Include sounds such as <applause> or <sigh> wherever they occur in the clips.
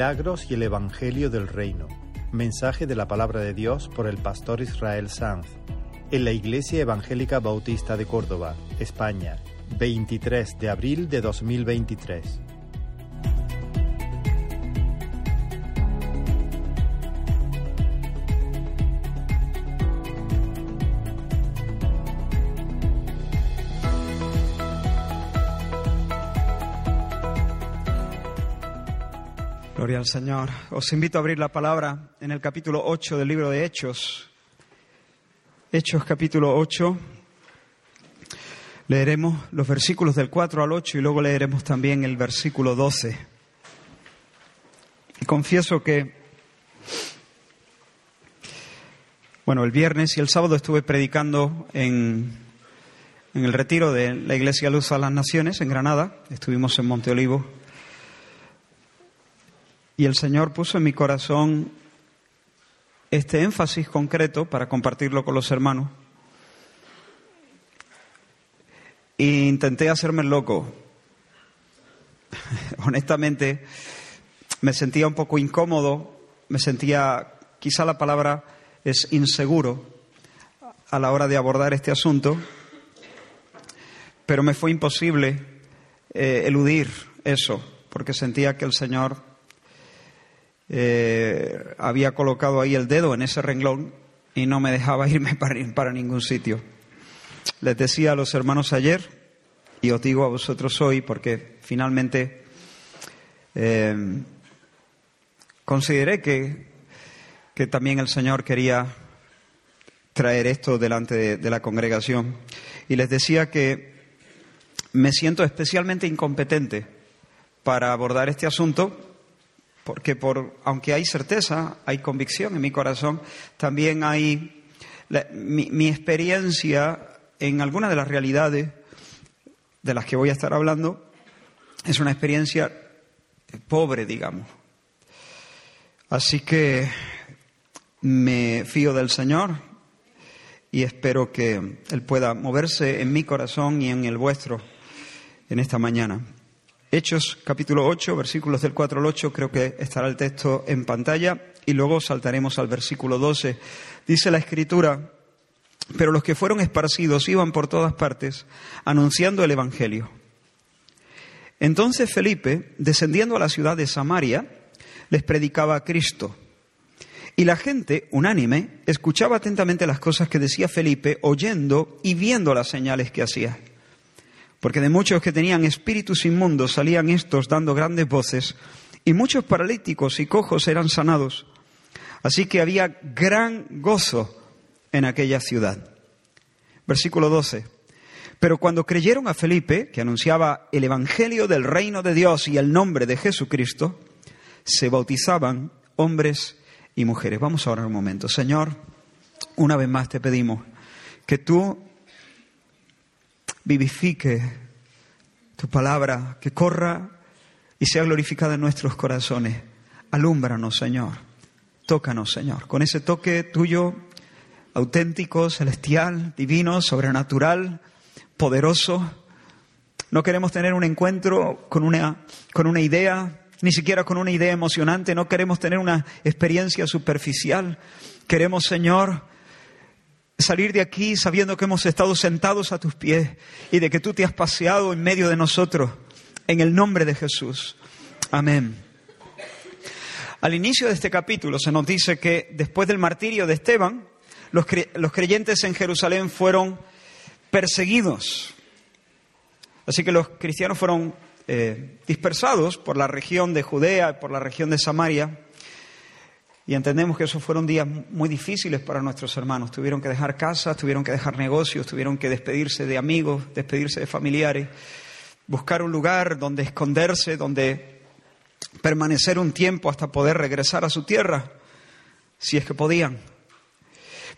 Milagros y el Evangelio del Reino. Mensaje de la palabra de Dios por el pastor Israel Sanz. En la Iglesia Evangélica Bautista de Córdoba, España, 23 de abril de 2023. Al Señor. Os invito a abrir la palabra en el capítulo 8 del libro de Hechos. Hechos capítulo 8. Leeremos los versículos del 4 al 8 y luego leeremos también el versículo 12. Y confieso que, bueno, el viernes y el sábado estuve predicando en, en el retiro de la Iglesia Luz a las Naciones en Granada. Estuvimos en Monte Olivo y el Señor puso en mi corazón este énfasis concreto para compartirlo con los hermanos. E intenté hacerme loco. <laughs> Honestamente, me sentía un poco incómodo, me sentía, quizá la palabra es inseguro a la hora de abordar este asunto, pero me fue imposible eh, eludir eso, porque sentía que el Señor eh, había colocado ahí el dedo en ese renglón y no me dejaba <laughs> irme para, para ningún sitio. Les decía a los hermanos ayer, y os digo a vosotros hoy, porque finalmente eh, consideré que, que, también el Señor quería traer esto delante de, de la congregación. Y les decía que me siento especialmente incompetente para abordar este asunto porque por, aunque hay certeza, hay convicción en mi corazón, también hay mi, experiencia en algunas de las realidades de las que voy a estar hablando, es una experiencia pobre, digamos. Así que me fío del Señor y espero que Él pueda moverse en mi corazón y en el vuestro en esta mañana. Hechos capítulo 8, versículos del 4 al 8, creo que estará el texto en pantalla y luego saltaremos al versículo 12. Dice la escritura, pero los que fueron esparcidos iban por todas partes anunciando el Evangelio. Entonces Felipe, descendiendo a la ciudad de Samaria, les predicaba a Cristo. Y la gente, unánime, escuchaba atentamente las cosas que decía Felipe, oyendo y viendo las señales que hacía porque de muchos que tenían espíritus inmundos salían estos dando grandes voces, y muchos paralíticos y cojos eran sanados. Así que había gran gozo en aquella ciudad. Versículo 12. Pero cuando creyeron a Felipe, que anunciaba el Evangelio del reino de Dios y el nombre de Jesucristo, se bautizaban hombres y mujeres. Vamos a orar un momento. Señor, una vez más te pedimos que tú vivifique tu palabra, que corra y sea glorificada en nuestros corazones. Alúmbranos, Señor. Tócanos, Señor. Con ese toque tuyo, auténtico, celestial, divino, sobrenatural, poderoso. No queremos tener un encuentro con una, con una idea, ni siquiera con una idea emocionante. No queremos tener una experiencia superficial. Queremos, Señor, salir de aquí sabiendo que hemos estado sentados a tus pies y de que tú te has paseado en medio de nosotros, en el nombre de Jesús. Amén. Al inicio de este capítulo se nos dice que después del martirio de Esteban, los, creyentes en Jerusalén fueron perseguidos. Así que los cristianos fueron eh, dispersados por la región de Judea, por la región de Samaria, y entendemos que esos fueron días muy difíciles para nuestros hermanos. Tuvieron que dejar casas, tuvieron que dejar negocios, tuvieron que despedirse de amigos, despedirse de familiares, buscar un lugar donde esconderse, donde permanecer un tiempo hasta poder regresar a su tierra, si es que podían.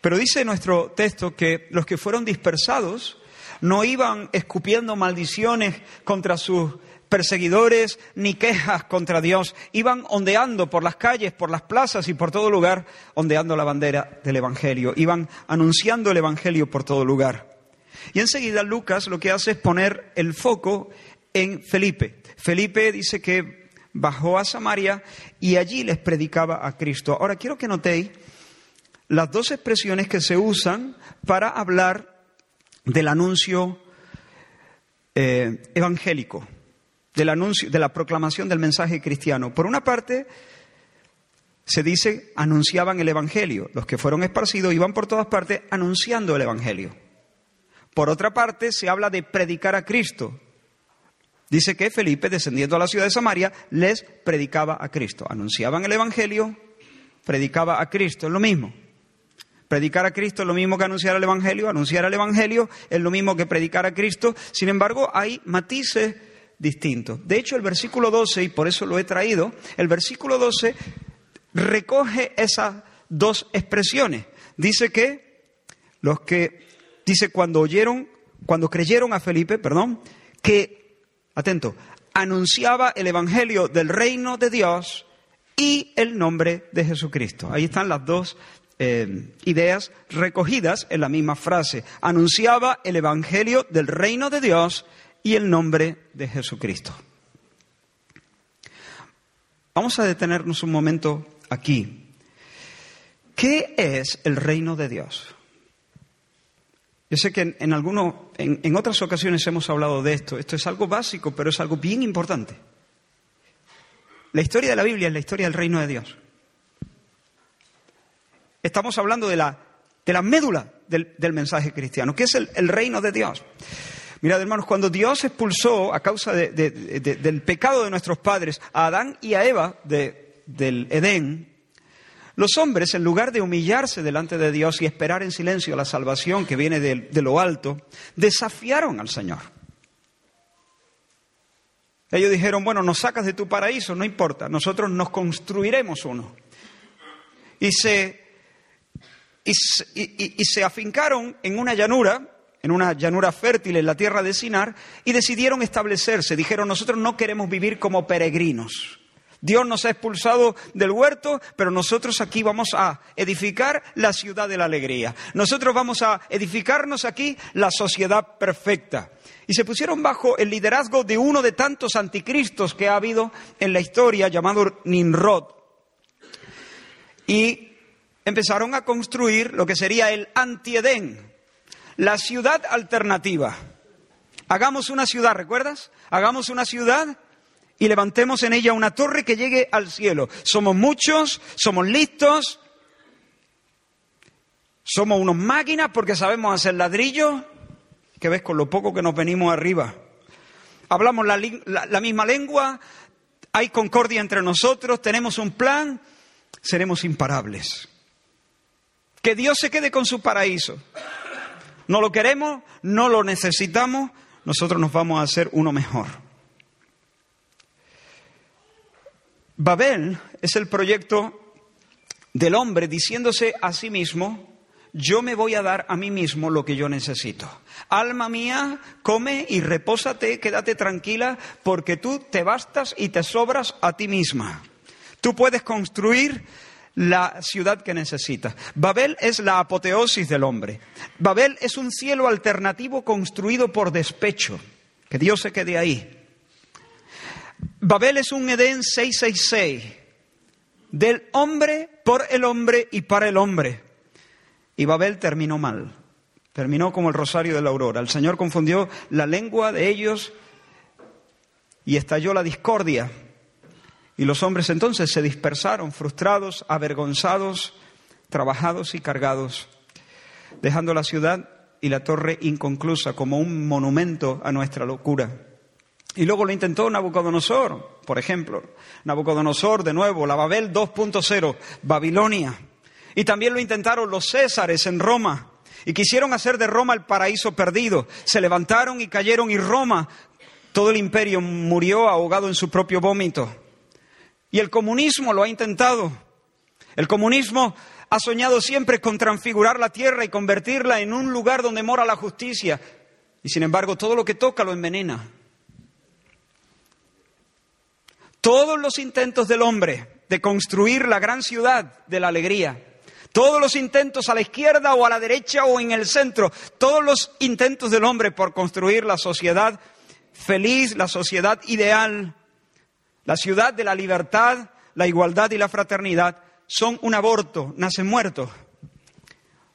Pero dice nuestro texto que los que fueron dispersados no iban escupiendo maldiciones contra sus perseguidores ni quejas contra Dios. Iban ondeando por las calles, por las plazas y por todo lugar, ondeando la bandera del Evangelio. Iban anunciando el Evangelio por todo lugar. Y enseguida Lucas lo que hace es poner el foco en Felipe. Felipe dice que bajó a Samaria y allí les predicaba a Cristo. Ahora quiero que notéis las dos expresiones que se usan para hablar del anuncio eh, evangélico, del anuncio, de la proclamación del mensaje cristiano. Por una parte, se dice anunciaban el evangelio. Los que fueron esparcidos iban por todas partes anunciando el evangelio. Por otra parte, se habla de predicar a Cristo. Dice que Felipe, descendiendo a la ciudad de Samaria, les predicaba a Cristo. Anunciaban el Evangelio, predicaba a Cristo, es lo mismo. Predicar a Cristo es lo mismo que anunciar el Evangelio, anunciar el Evangelio es lo mismo que predicar a Cristo. Sin embargo, hay matices distintos. De hecho, el versículo 12, y por eso lo he traído, el versículo 12 recoge esas dos expresiones. Dice que los que dice cuando oyeron, cuando creyeron a Felipe, perdón, que, atento, anunciaba el Evangelio del reino de Dios y el nombre de Jesucristo. Ahí están las dos eh, ideas recogidas en la misma frase. Anunciaba el Evangelio del reino de Dios y el nombre de Jesucristo. Vamos a detenernos un momento aquí. ¿Qué es el reino de Dios? Yo sé que en, en, en otras ocasiones hemos hablado de esto. Esto es algo básico, pero es algo bien importante. La historia de la Biblia es la historia del reino de Dios. Estamos hablando de la, de la médula del, mensaje cristiano, que es el, reino de Dios. Mirad, hermanos, cuando Dios expulsó a causa del pecado de nuestros padres a Adán y a Eva del Edén, los hombres, en lugar de humillarse delante de Dios y esperar en silencio la salvación que viene de, lo alto, desafiaron al Señor. Ellos dijeron, bueno, nos sacas de tu paraíso, no importa, nosotros nos construiremos uno. Y se, y se afincaron en una llanura, en una llanura fértil en la tierra de Sinar, y decidieron establecerse. Dijeron, nosotros no queremos vivir como peregrinos. Dios nos ha expulsado del huerto, pero nosotros aquí vamos a edificar la ciudad de la alegría. Nosotros vamos a edificarnos aquí la sociedad perfecta. Y se pusieron bajo el liderazgo de uno de tantos anticristos que ha habido en la historia, llamado Nimrod. Y empezaron a construir lo que sería el antiedén, la ciudad alternativa. Hagamos una ciudad, ¿recuerdas? Hagamos una ciudad y levantemos en ella una torre que llegue al cielo. Somos muchos, somos listos, somos unos máquinas porque sabemos hacer ladrillos, que ves con lo poco que nos venimos arriba. Hablamos la, la misma lengua, hay concordia entre nosotros, tenemos un plan, seremos imparables. Que Dios se quede con su paraíso. No lo queremos, no lo necesitamos, nosotros nos vamos a hacer uno mejor. Babel es el proyecto del hombre diciéndose a sí mismo, yo me voy a dar a mí mismo lo que yo necesito. Alma mía, come y repósate, quédate tranquila, porque tú te bastas y te sobras a ti misma. Tú puedes construir la ciudad que necesitas. Babel es la apoteosis del hombre. Babel es un cielo alternativo construido por despecho. Que Dios se quede ahí. Babel es un Edén 666, del hombre por el hombre y para el hombre. Y Babel terminó mal, terminó como el rosario de la aurora. El Señor confundió la lengua de ellos y estalló la discordia. Y los hombres entonces se dispersaron, frustrados, avergonzados, trabajados y cargados, dejando la ciudad y la torre inconclusa como un monumento a nuestra locura. Y luego lo intentó Nabucodonosor, por ejemplo. Nabucodonosor, de nuevo, la Babel 2.0, Babilonia. Y también lo intentaron los Césares en Roma. Y quisieron hacer de Roma el paraíso perdido. Se levantaron y cayeron y Roma, todo el imperio murió ahogado en su propio vómito. Y el comunismo lo ha intentado. El comunismo ha soñado siempre con transfigurar la tierra y convertirla en un lugar donde mora la justicia. Y sin embargo, todo lo que toca lo envenena. Todos los intentos del hombre de construir la gran ciudad de la alegría, todos los intentos a la izquierda o a la derecha o en el centro, todos los intentos del hombre por construir la sociedad feliz, la sociedad ideal, La ciudad de la libertad, la igualdad y la fraternidad son un aborto, nacen muertos.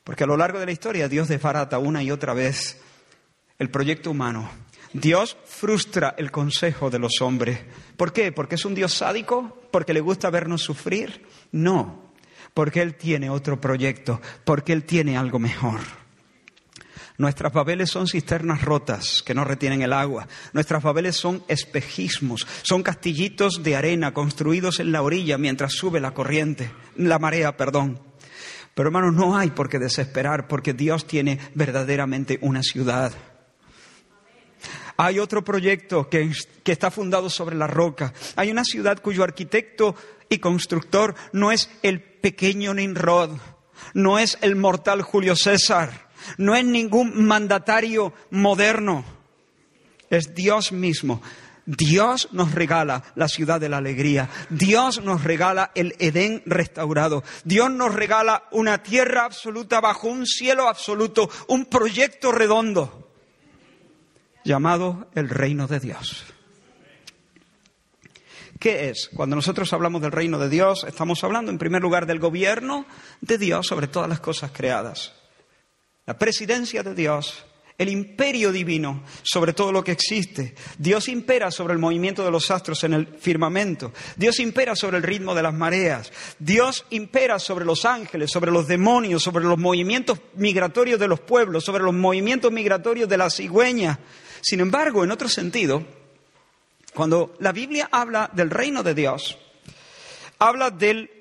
Porque a lo largo de la historia Dios desbarata una y otra vez el proyecto humano. Dios frustra el consejo de los hombres. ¿Por qué? ¿Porque es un Dios sádico? ¿Porque le gusta vernos sufrir? No, porque Él tiene otro proyecto, porque Él tiene algo mejor. Nuestras babeles son cisternas rotas que no retienen el agua. Nuestras babeles son espejismos, son castillitos de arena construidos en la orilla mientras sube la corriente, la marea, perdón. Pero hermanos, no hay por qué desesperar porque Dios tiene verdaderamente una ciudad. Hay otro proyecto que, que, está fundado sobre la roca. Hay una ciudad cuyo arquitecto y constructor no es el pequeño Nimrod, no es el mortal Julio César, no es ningún mandatario moderno, es Dios mismo. Dios nos regala la ciudad de la alegría. Dios nos regala el Edén restaurado. Dios nos regala una tierra absoluta bajo un cielo absoluto, un proyecto redondo llamado el reino de Dios. ¿Qué es? Cuando nosotros hablamos del reino de Dios, estamos hablando en primer lugar del gobierno de Dios sobre todas las cosas creadas la presidencia de Dios, el imperio divino sobre todo lo que existe. Dios impera sobre el movimiento de los astros en el firmamento. Dios impera sobre el ritmo de las mareas. Dios impera sobre los ángeles, sobre los demonios, sobre los movimientos migratorios de los pueblos, sobre los movimientos migratorios de la cigüeña. Sin embargo, en otro sentido, cuando la Biblia habla del reino de Dios, habla del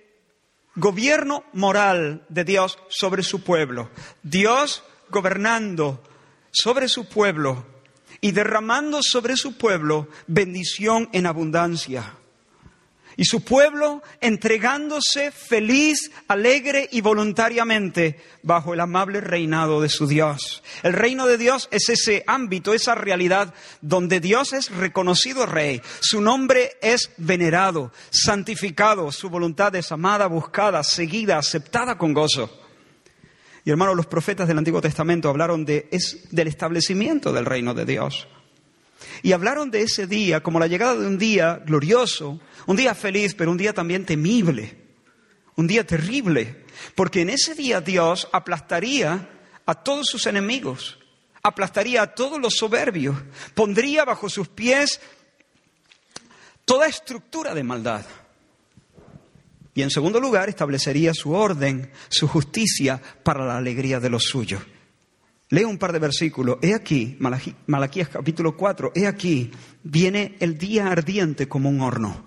gobierno moral de Dios sobre su pueblo. Dios gobernando sobre su pueblo y derramando sobre su pueblo bendición en abundancia y su pueblo entregándose feliz, alegre y voluntariamente bajo el amable reinado de su Dios. El reino de Dios es ese ámbito, esa realidad donde Dios es reconocido rey, su nombre es venerado, santificado, su voluntad es amada, buscada, seguida, aceptada con gozo. Y hermanos, los profetas del Antiguo Testamento hablaron de, es, del establecimiento del reino de Dios. Y hablaron de ese día como la llegada de un día glorioso, un día feliz, pero un día también temible, un día terrible, porque en ese día Dios aplastaría a todos sus enemigos, aplastaría a todos los soberbios, pondría bajo sus pies toda estructura de maldad. Y en segundo lugar, establecería su orden, su justicia para la alegría de los suyos. Leo un par de versículos. He aquí, Malaquías capítulo 4, he aquí, viene el día ardiente como un horno.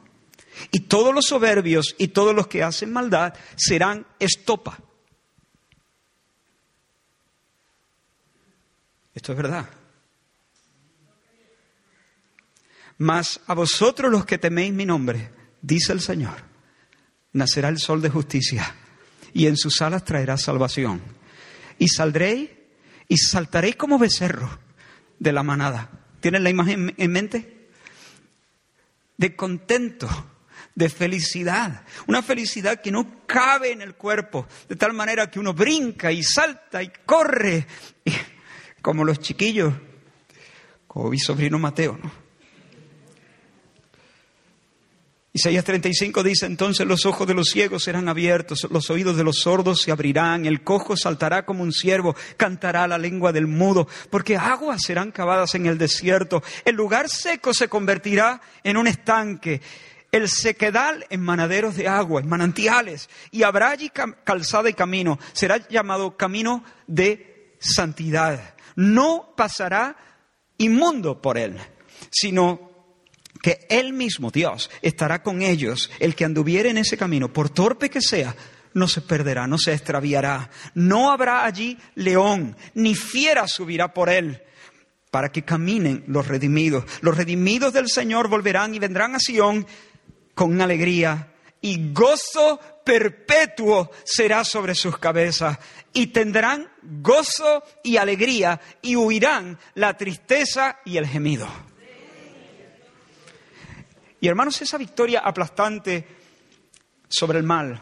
Y todos los soberbios y todos los que hacen maldad serán estopa. Esto es verdad. Mas a vosotros los que teméis mi nombre, dice el Señor, nacerá el sol de justicia y en sus alas traerá salvación. Y saldréis y saltaréis como becerro de la manada. ¿Tienen la imagen en mente? De contento, de felicidad. Una felicidad que no cabe en el cuerpo, de tal manera que uno brinca y salta y corre, como los chiquillos, como mi sobrino Mateo, ¿no? Isaías 35 dice, entonces los ojos de los ciegos serán abiertos, los oídos de los sordos se abrirán, el cojo saltará como un ciervo, cantará la lengua del mudo, porque aguas serán cavadas en el desierto, el lugar seco se convertirá en un estanque, el sequedal en manaderos de agua, en manantiales, y habrá allí calzada y camino, será llamado camino de santidad. No pasará inmundo por él, sino que Él mismo, Dios, estará con ellos. El que anduviere en ese camino, por torpe que sea, no se perderá, no se extraviará. No habrá allí león, ni fiera subirá por él, para que caminen los redimidos. Los redimidos del Señor volverán y vendrán a Sión con alegría y gozo perpetuo será sobre sus cabezas y tendrán gozo y alegría y huirán la tristeza y el gemido. Y hermanos, esa victoria aplastante sobre el mal,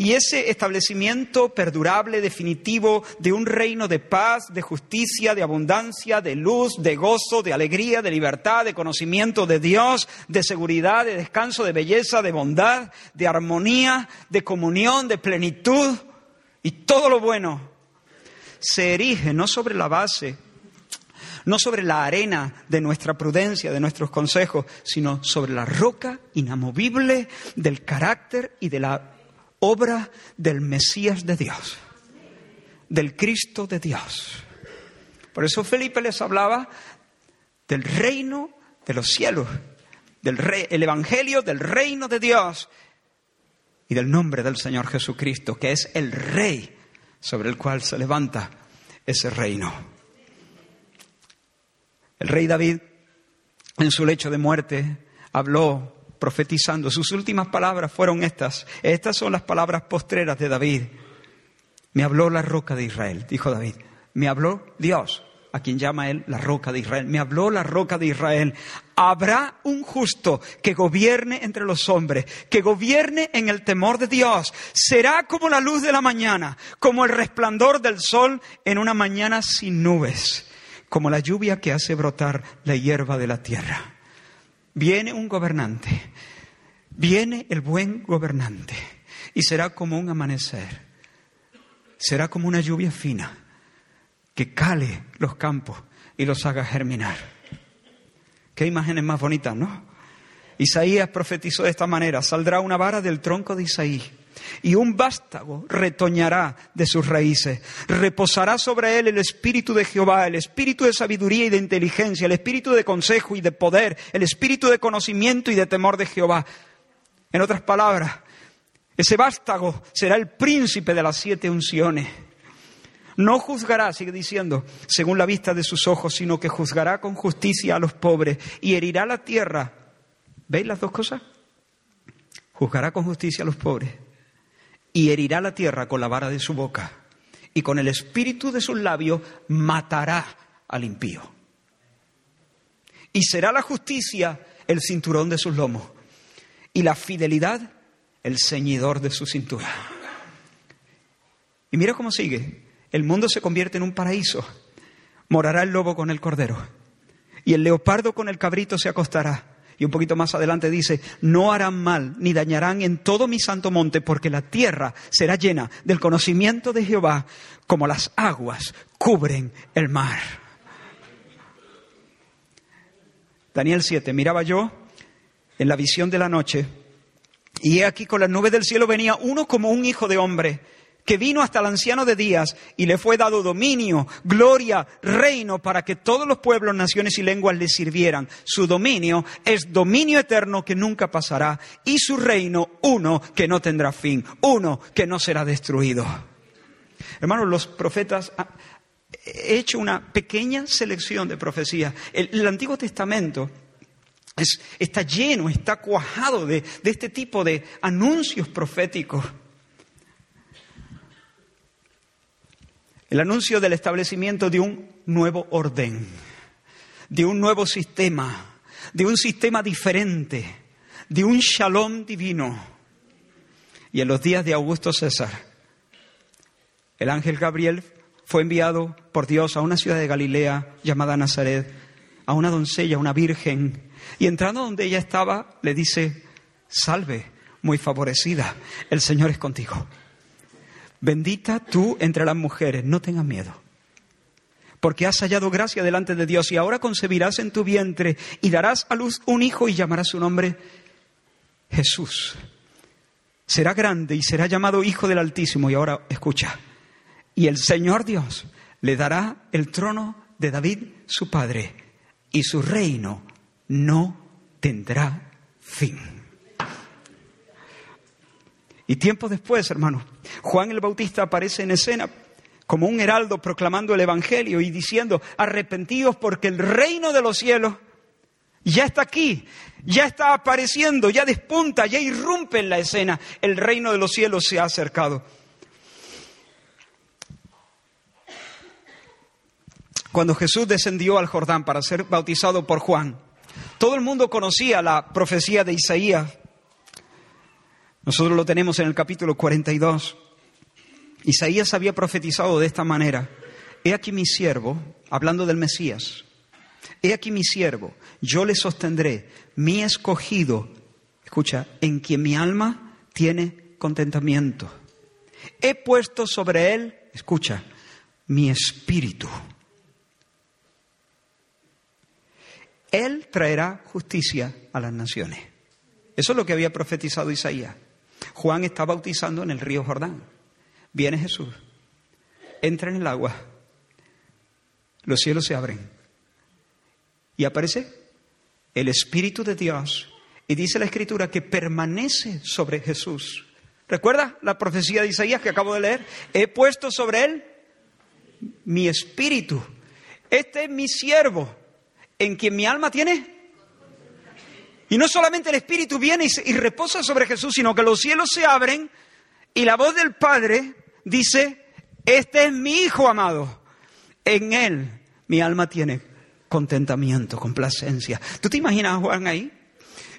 Y ese establecimiento perdurable, definitivo, de un reino de paz, de justicia, de abundancia, de luz, de gozo, de alegría, de libertad, de conocimiento de Dios, de seguridad, de descanso, de belleza, de bondad, de armonía, de comunión, de plenitud. Y todo lo bueno, se erige no sobre la base, no sobre la arena de nuestra prudencia, de nuestros consejos, sino sobre la roca inamovible del carácter y de la obra del Mesías de Dios, del Cristo de Dios. Por eso Felipe les hablaba del reino de los cielos, del rey, el evangelio del reino de Dios y del nombre del Señor Jesucristo, que es el rey sobre el cual se levanta ese reino. El rey David, en su lecho de muerte, habló profetizando. Sus últimas palabras fueron estas. Estas son las palabras postreras de David. Me habló la roca de Israel, dijo David. Me habló Dios, a quien llama él la roca de Israel. Me habló la roca de Israel. Habrá un justo que gobierne entre los hombres, que gobierne en el temor de Dios. Será como la luz de la mañana, como el resplandor del sol en una mañana sin nubes, como la lluvia que hace brotar la hierba de la tierra. Viene un gobernante, viene el buen gobernante y será como un amanecer, será como una lluvia fina que cale los campos y los haga germinar. Qué imágenes más bonitas, ¿no? Isaías profetizó de esta manera, saldrá una vara del tronco de Isaí y un vástago retoñará de sus raíces. Reposará sobre él el espíritu de Jehová, el espíritu de sabiduría y de inteligencia, el espíritu de consejo y de poder, el espíritu de conocimiento y de temor de Jehová. En otras palabras, ese vástago será el príncipe de las siete unciones. No juzgará, sigue diciendo, según la vista de sus ojos, sino que juzgará con justicia a los pobres y herirá la tierra. ¿Veis las dos cosas? Juzgará con justicia a los pobres y herirá la tierra con la vara de su boca, y con el espíritu de sus labios matará al impío. Y será la justicia el cinturón de sus lomos, y la fidelidad el ceñidor de su cintura. Y mira cómo sigue. El mundo se convierte en un paraíso. Morará el lobo con el cordero, y el leopardo con el cabrito se acostará y un poquito más adelante dice, no harán mal ni dañarán en todo mi santo monte, porque la tierra será llena del conocimiento de Jehová, como las aguas cubren el mar. Daniel 7, miraba yo en la visión de la noche, y he aquí con las nubes del cielo venía uno como un hijo de hombre que vino hasta el anciano de días y le fue dado dominio, gloria, reino para que todos los pueblos, naciones y lenguas le sirvieran. Su dominio es dominio eterno que nunca pasará y su reino uno que no tendrá fin, uno que no será destruido. Hermanos, los profetas he hecho una pequeña selección de profecías. El, Antiguo Testamento está lleno, está cuajado de este tipo de anuncios proféticos. El anuncio del establecimiento de un nuevo orden, de un nuevo sistema, de un sistema diferente, de un shalom divino. Y en los días de Augusto César, el ángel Gabriel fue enviado por Dios a una ciudad de Galilea llamada Nazaret, a una doncella, una virgen, y entrando donde ella estaba, le dice, salve, muy favorecida, el Señor es contigo. Bendita tú entre las mujeres, no tengas miedo, porque has hallado gracia delante de Dios y ahora concebirás en tu vientre y darás a luz un hijo y llamarás su nombre Jesús. Será grande y será llamado Hijo del Altísimo. Y ahora escucha, y el Señor Dios le dará el trono de David, su padre, y su reino no tendrá fin. Y tiempo después, hermano, Juan el Bautista aparece en escena como un heraldo proclamando el Evangelio y diciendo, arrepentidos porque el reino de los cielos ya está aquí, ya está apareciendo, ya despunta, ya irrumpe en la escena, el reino de los cielos se ha acercado. Cuando Jesús descendió al Jordán para ser bautizado por Juan, todo el mundo conocía la profecía de Isaías Nosotros lo tenemos en el capítulo 42. Isaías había profetizado de esta manera. He aquí mi siervo, hablando del Mesías. He aquí mi siervo, yo le sostendré, mi escogido, escucha, en quien mi alma tiene contentamiento. He puesto sobre él, escucha, mi espíritu. Él traerá justicia a las naciones. Eso es lo que había profetizado Isaías. Juan está bautizando en el río Jordán. Viene Jesús, entra en el agua, los cielos se abren y aparece el Espíritu de Dios y dice la Escritura que permanece sobre Jesús. ¿Recuerda la profecía de Isaías que acabo de leer? He puesto sobre él mi espíritu. Este es mi siervo, en quien mi alma tiene. Y no solamente el espíritu viene y, reposa sobre Jesús, sino que los cielos se abren y la voz del Padre dice, este es mi Hijo amado. En él mi alma tiene contentamiento, complacencia. ¿Tú te imaginas a Juan ahí?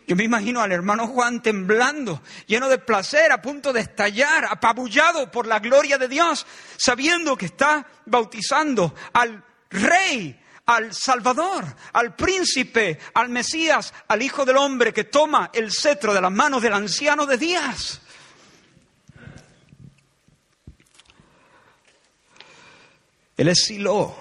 Yo me imagino al hermano Juan temblando, lleno de placer, a punto de estallar, apabullado por la gloria de Dios, sabiendo que está bautizando al Rey, al Salvador, al príncipe, al Mesías, al Hijo del Hombre que toma el cetro de las manos del anciano de Días. Él es Silo.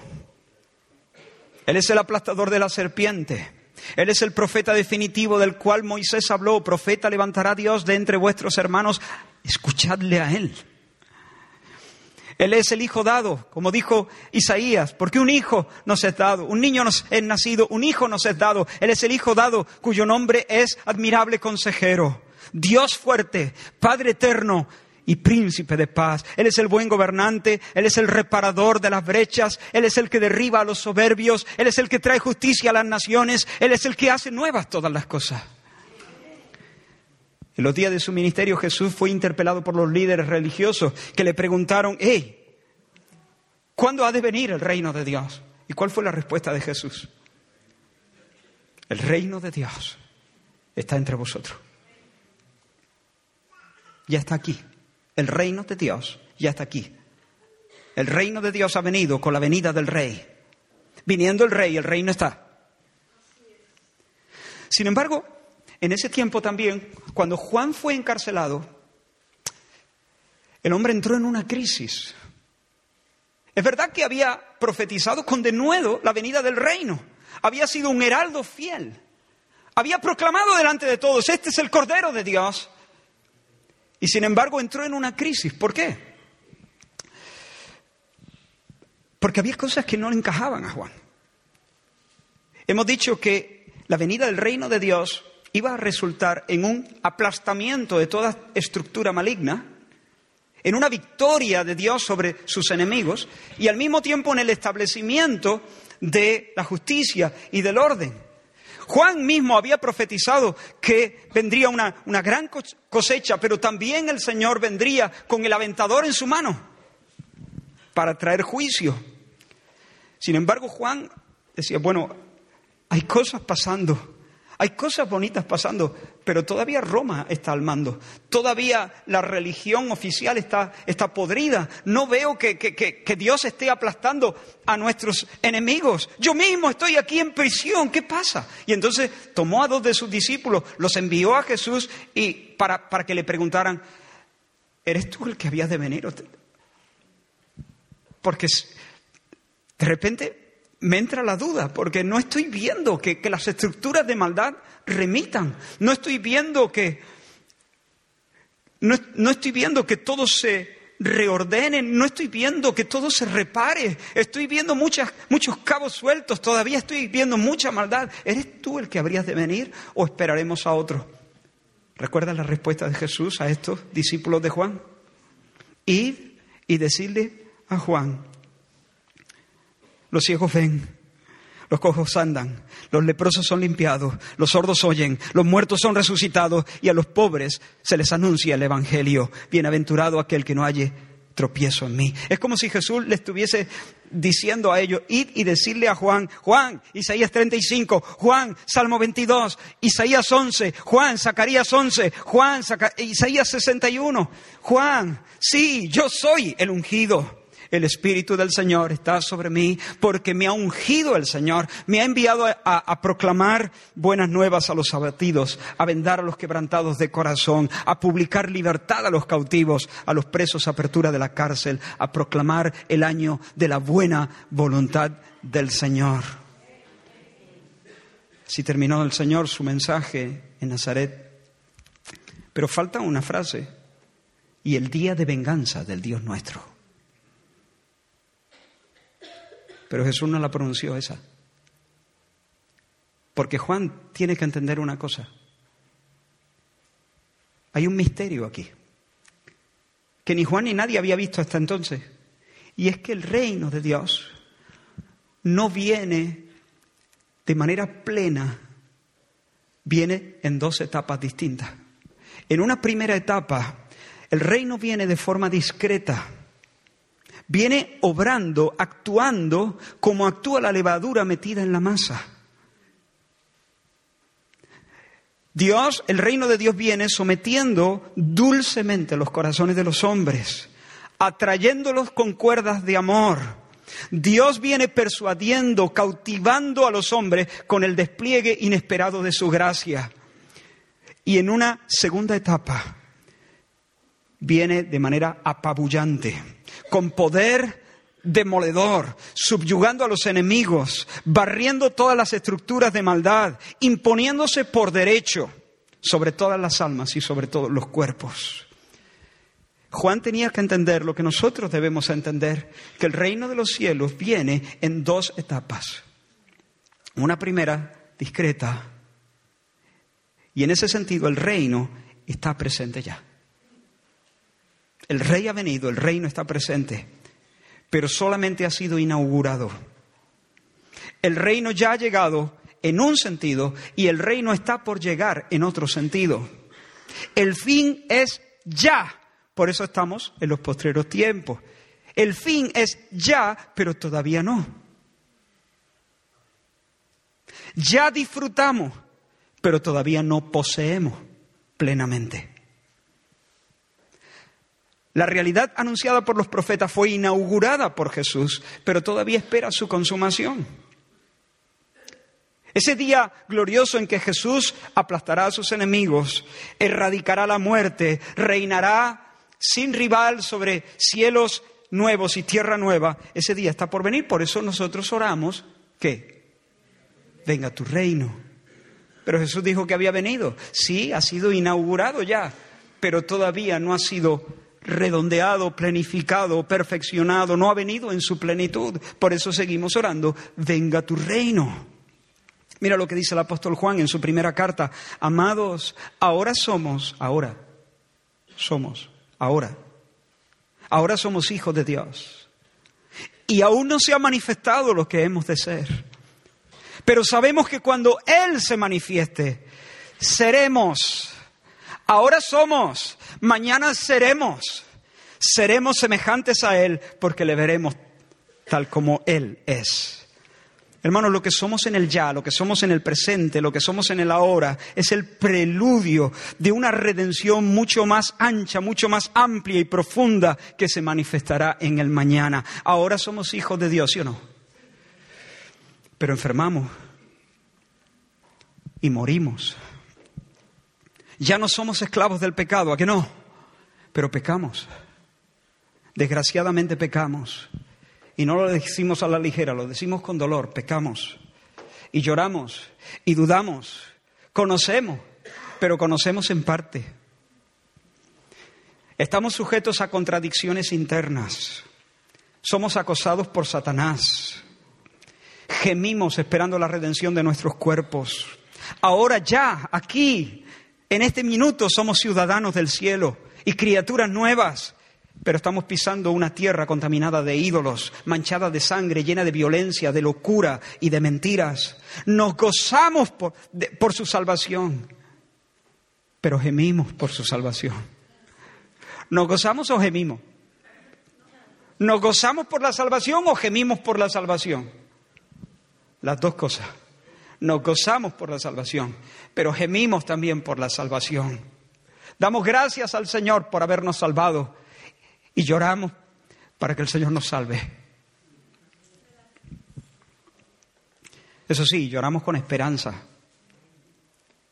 Él es el aplastador de la serpiente. Él es el profeta definitivo del cual Moisés habló. Profeta levantará Dios de entre vuestros hermanos. Escuchadle a Él. Él es el hijo dado, como dijo Isaías, porque un hijo nos es dado, un niño nos es nacido, un hijo nos es dado. Él es el hijo dado cuyo nombre es admirable consejero, Dios fuerte, Padre eterno, y príncipe de paz. Él es el buen gobernante, Él es el reparador de las brechas, Él es el que derriba a los soberbios, Él es el que trae justicia a las naciones, Él es el que hace nuevas todas las cosas. En los días de su ministerio Jesús fue interpelado por los líderes religiosos que le preguntaron, hey, ¿cuándo ha de venir el reino de Dios? ¿Y cuál fue la respuesta de Jesús? El reino de Dios está entre vosotros. Ya está aquí. El reino de Dios ya está aquí. El reino de Dios ha venido con la venida del rey. Viniendo el rey, el reino está. Sin embargo, en ese tiempo también, cuando Juan fue encarcelado, el hombre entró en una crisis. Es verdad que había profetizado con denuedo la venida del reino. Había sido un heraldo fiel. Había proclamado delante de todos, este es el Cordero de Dios y sin embargo entró en una crisis. ¿Por qué? Porque había cosas que no le encajaban a Juan. Hemos dicho que la venida del reino de Dios iba a resultar en un aplastamiento de toda estructura maligna, en una victoria de Dios sobre sus enemigos y al mismo tiempo en el establecimiento de la justicia y del orden. Juan mismo había profetizado que vendría una, gran cosecha, pero también el Señor vendría con el aventador en su mano para traer juicio. Sin embargo, Juan decía, bueno, hay cosas pasando hay cosas bonitas pasando, pero todavía Roma está al mando. Todavía la religión oficial está, está podrida. No veo que, que, Dios esté aplastando a nuestros enemigos. Yo mismo estoy aquí en prisión. ¿Qué pasa? Y entonces tomó a dos de sus discípulos, los envió a Jesús y para, para que le preguntaran, ¿eres tú el que habías de venir? Porque de repente me entra la duda, porque no estoy viendo que, las estructuras de maldad remitan, no estoy viendo que, no, estoy viendo que todo se reordene, no estoy viendo que todo se repare, estoy viendo muchas, muchos cabos sueltos, todavía estoy viendo mucha maldad. ¿Eres tú el que habrías de venir o esperaremos a otro? ¿Recuerdas la respuesta de Jesús a estos discípulos de Juan? Id y decirle a Juan, los ciegos ven, los cojos andan, los leprosos son limpiados, los sordos oyen, los muertos son resucitados y a los pobres se les anuncia el Evangelio. Bienaventurado aquel que no halle tropiezo en mí. Es como si Jesús le estuviese diciendo a ellos, id y decirle a Juan, Juan, Isaías 35, Juan, Salmo 22, Isaías 11, Juan, Zacarías 11, Juan, Isaías 61, Juan, sí, yo soy el ungido. El Espíritu del Señor está sobre mí porque me ha ungido el Señor, me ha enviado a, proclamar buenas nuevas a los abatidos, a vendar a los quebrantados de corazón, a publicar libertad a los cautivos, a los presos apertura de la cárcel, a proclamar el año de la buena voluntad del Señor. Si terminó el Señor su mensaje en Nazaret, pero falta una frase, y el día de venganza del Dios nuestro. Pero Jesús no la pronunció esa. Porque Juan tiene que entender una cosa. Hay un misterio aquí, que ni Juan ni nadie había visto hasta entonces. Y es que el reino de Dios no viene de manera plena, viene en dos etapas distintas. En una primera etapa, el reino viene de forma discreta viene obrando, actuando como actúa la levadura metida en la masa. Dios, el reino de Dios viene sometiendo dulcemente los corazones de los hombres, atrayéndolos con cuerdas de amor. Dios viene persuadiendo, cautivando a los hombres con el despliegue inesperado de su gracia. Y en una segunda etapa viene de manera apabullante con poder demoledor, subyugando a los enemigos, barriendo todas las estructuras de maldad, imponiéndose por derecho sobre todas las almas y sobre todos los cuerpos. Juan tenía que entender lo que nosotros debemos entender, que el reino de los cielos viene en dos etapas. Una primera, discreta, y en ese sentido el reino está presente ya. El rey ha venido, el reino está presente, pero solamente ha sido inaugurado. El reino ya ha llegado en un sentido y el reino está por llegar en otro sentido. El fin es ya, por eso estamos en los postreros tiempos. El fin es ya, pero todavía no. Ya disfrutamos, pero todavía no poseemos plenamente. La realidad anunciada por los profetas fue inaugurada por Jesús, pero todavía espera su consumación. Ese día glorioso en que Jesús aplastará a sus enemigos, erradicará la muerte, reinará sin rival sobre cielos nuevos y tierra nueva, ese día está por venir. Por eso nosotros oramos que venga tu reino. Pero Jesús dijo que había venido. Sí, ha sido inaugurado ya, pero todavía no ha sido redondeado, planificado, perfeccionado, no ha venido en su plenitud. Por eso seguimos orando, venga tu reino. Mira lo que dice el apóstol Juan en su primera carta. Amados, ahora somos, ahora somos, ahora. Ahora somos hijos de Dios. Y aún no se ha manifestado lo que hemos de ser. Pero sabemos que cuando Él se manifieste, seremos. Ahora somos, Mañana seremos, seremos semejantes a Él porque le veremos tal como Él es. Hermanos, lo que somos en el ya, lo que somos en el presente, lo que somos en el ahora, es el preludio de una redención mucho más ancha, mucho más amplia y profunda que se manifestará en el mañana. Ahora somos hijos de Dios, ¿sí o no? Pero enfermamos y morimos. Ya no somos esclavos del pecado, ¿a que no? Pero pecamos. Desgraciadamente pecamos. Y no lo decimos a la ligera, lo decimos con dolor, pecamos. Y lloramos y dudamos. Conocemos, pero conocemos en parte. Estamos sujetos a contradicciones internas. Somos acosados por Satanás. Gemimos esperando la redención de nuestros cuerpos. Ahora ya, aquí, en este minuto somos ciudadanos del cielo y criaturas nuevas, pero estamos pisando una tierra contaminada de ídolos, manchada de sangre, llena de violencia, de locura y de mentiras. Nos gozamos por, por su salvación, pero gemimos por su salvación. ¿Nos gozamos o gemimos? ¿Nos gozamos por la salvación o gemimos por la salvación? Las dos cosas. Nos gozamos por la salvación, pero gemimos también por la salvación. Damos gracias al Señor por habernos salvado y lloramos para que el Señor nos salve. Eso sí, lloramos con esperanza.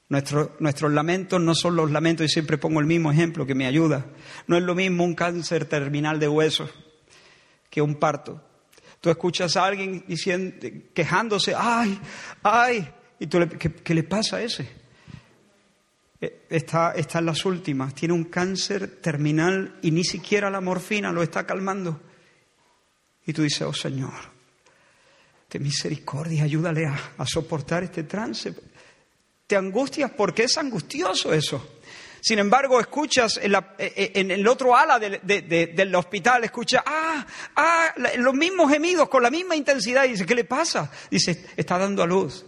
nuestros lamentos no son los lamentos, y siempre pongo el mismo ejemplo que me ayuda. No es lo mismo un cáncer terminal de huesos que un parto. Tú escuchas a alguien diciendo, quejándose, ay, ay, y tú le, ¿qué, le pasa a ese? Eh, está, está en las últimas, tiene un cáncer terminal y ni siquiera la morfina lo está calmando. Y tú dices, oh Señor, de misericordia, ayúdale a, a soportar este trance. Te angustias porque es angustioso eso. Sin embargo, escuchas en, eh, eh, el otro ala del hospital, escucha, ah, ah, los mismos gemidos con la misma intensidad y dice, ¿qué le pasa? Dice, está dando a luz.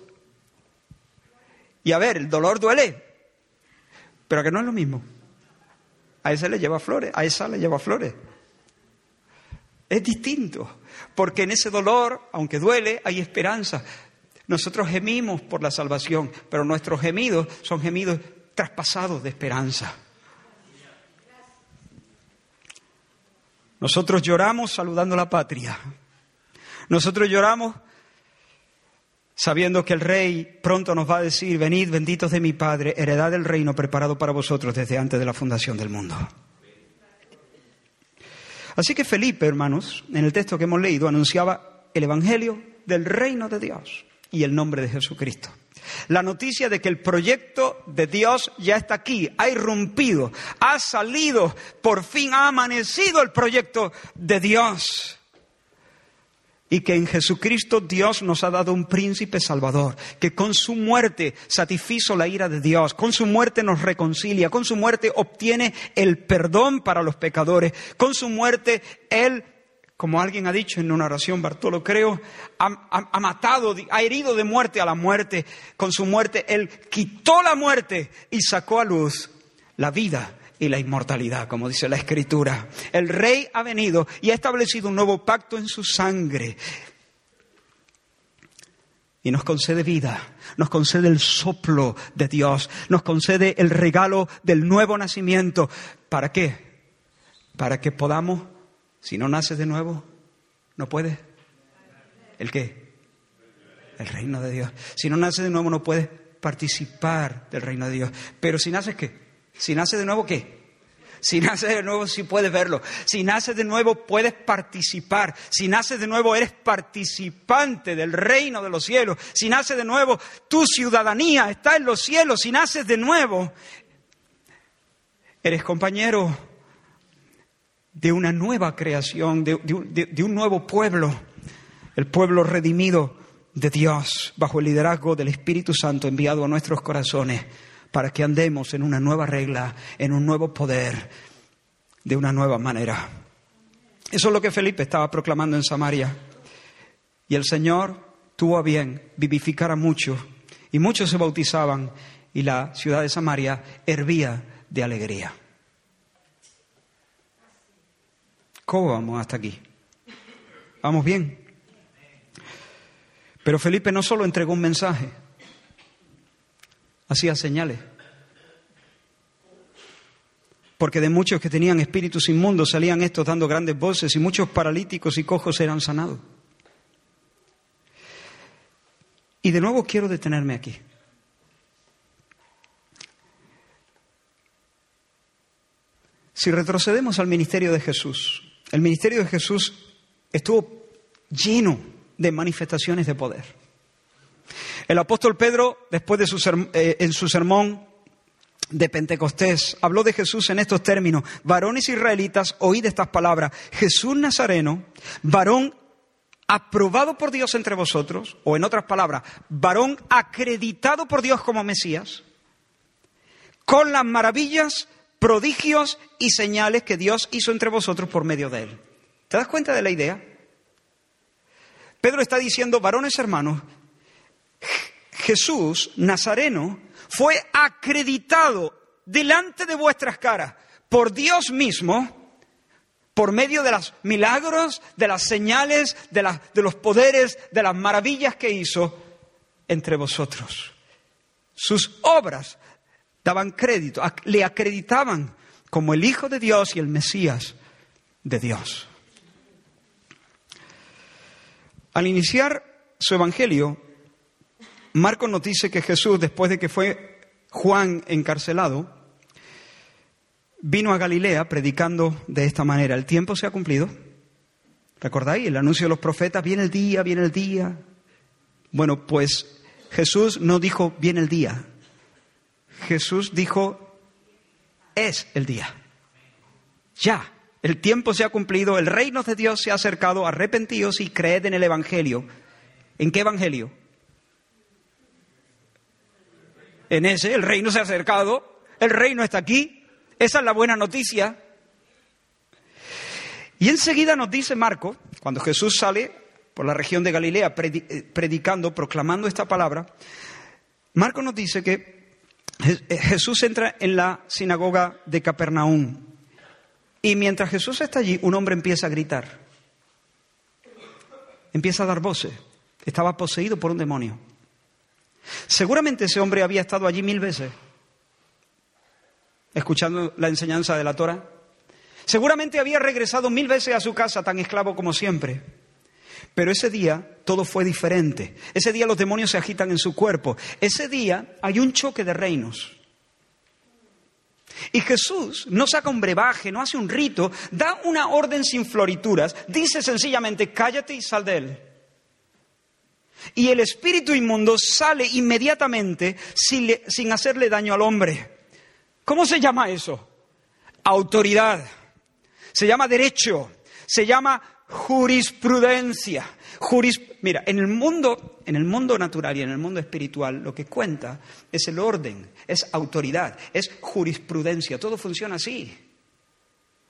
Y a ver, el dolor duele, pero que no es lo mismo. A ese le lleva flores, a esa le lleva flores. Es distinto, porque en ese dolor, aunque duele, hay esperanza. Nosotros gemimos por la salvación, pero nuestros gemidos son gemidos traspasados de esperanza. Nosotros lloramos saludando la patria. Nosotros lloramos sabiendo que el Rey pronto nos va a decir, venid benditos de mi Padre, heredad del reino preparado para vosotros desde antes de la fundación del mundo. Así que Felipe, hermanos, en el texto que hemos leído, anunciaba el Evangelio del reino de Dios y el nombre de Jesucristo. La noticia de que el proyecto de Dios ya está aquí, ha irrumpido, ha salido, por fin ha amanecido el proyecto de Dios. Y que en Jesucristo Dios nos ha dado un príncipe salvador, que con su muerte satisfizo la ira de Dios, con su muerte nos reconcilia, con su muerte obtiene el perdón para los pecadores, con su muerte Él como alguien ha dicho en una oración, Bartolo, creo, ha, matado, ha herido de muerte a la muerte. Con su muerte, Él quitó la muerte y sacó a luz la vida y la inmortalidad, como dice la Escritura. El Rey ha venido y ha establecido un nuevo pacto en su sangre. Y nos concede vida, nos concede el soplo de Dios, nos concede el regalo del nuevo nacimiento. ¿Para qué? Para que podamos si no naces de nuevo, no puedes. ¿El qué? El reino de Dios. Si no naces de nuevo, no puedes participar del reino de Dios. Pero si naces, ¿qué? Si naces de nuevo, ¿qué? Si naces de nuevo, sí puedes verlo. Si naces de nuevo, puedes participar. Si naces de nuevo, eres participante del reino de los cielos. Si naces de nuevo, tu ciudadanía está en los cielos. Si naces de nuevo, eres compañero de una nueva creación, de, un nuevo pueblo, el pueblo redimido de Dios, bajo el liderazgo del Espíritu Santo enviado a nuestros corazones, para que andemos en una nueva regla, en un nuevo poder, de una nueva manera. Eso es lo que Felipe estaba proclamando en Samaria. Y el Señor tuvo a bien vivificar a muchos, y muchos se bautizaban, y la ciudad de Samaria hervía de alegría. ¿Cómo vamos hasta aquí? ¿Vamos bien? Pero Felipe no solo entregó un mensaje, hacía señales. Porque de muchos que tenían espíritus inmundos salían estos dando grandes voces y muchos paralíticos y cojos eran sanados. Y de nuevo quiero detenerme aquí. Si retrocedemos al ministerio de Jesús, el ministerio de Jesús estuvo lleno de manifestaciones de poder. El apóstol Pedro, después de su, eh, en su sermón de Pentecostés, habló de Jesús en estos términos. Varones israelitas, oíd estas palabras. Jesús Nazareno, varón aprobado por Dios entre vosotros, o en otras palabras, varón acreditado por Dios como Mesías, con las maravillas prodigios y señales que Dios hizo entre vosotros por medio de él. ¿Te das cuenta de la idea? Pedro está diciendo, varones hermanos, Jesús Nazareno fue acreditado delante de vuestras caras por Dios mismo por medio de los milagros, de las señales, de, de los poderes, de las maravillas que hizo entre vosotros. Sus obras daban crédito, le acreditaban como el Hijo de Dios y el Mesías de Dios. Al iniciar su Evangelio, Marcos nos dice que Jesús, después de que fue Juan encarcelado, vino a Galilea predicando de esta manera. El tiempo se ha cumplido. ¿Recordáis? El anuncio de los profetas, viene el día, viene el día. Bueno, pues Jesús no dijo, viene el día. Jesús dijo, es el día. Ya, el tiempo se ha cumplido, el reino de Dios se ha acercado, arrepentíos y creed en el Evangelio. ¿En qué Evangelio? En ese, el reino se ha acercado, el reino está aquí, esa es la buena noticia. Y enseguida nos dice Marco, cuando Jesús sale por la región de Galilea eh, predicando, proclamando esta palabra, Marco nos dice que Jesús entra en la sinagoga de Capernaum. Y mientras Jesús está allí, un hombre empieza a gritar. Empieza a dar voces. Estaba poseído por un demonio. Seguramente ese hombre había estado allí mil veces, escuchando la enseñanza de la Torah. Seguramente había regresado mil veces a su casa tan esclavo como siempre. Pero ese día todo fue diferente. Ese día los demonios se agitan en su cuerpo. Ese día hay un choque de reinos. Y Jesús no saca un brebaje, no hace un rito, da una orden sin florituras, dice sencillamente, cállate y sal de él. Y el espíritu inmundo sale inmediatamente sin, sin hacerle daño al hombre. ¿Cómo se llama eso? Autoridad. Se llama derecho. Se llama jurisprudencia. Mira, en el mundo, en el mundo natural y en el mundo espiritual, lo que cuenta es el orden, es autoridad, es jurisprudencia. Todo funciona así.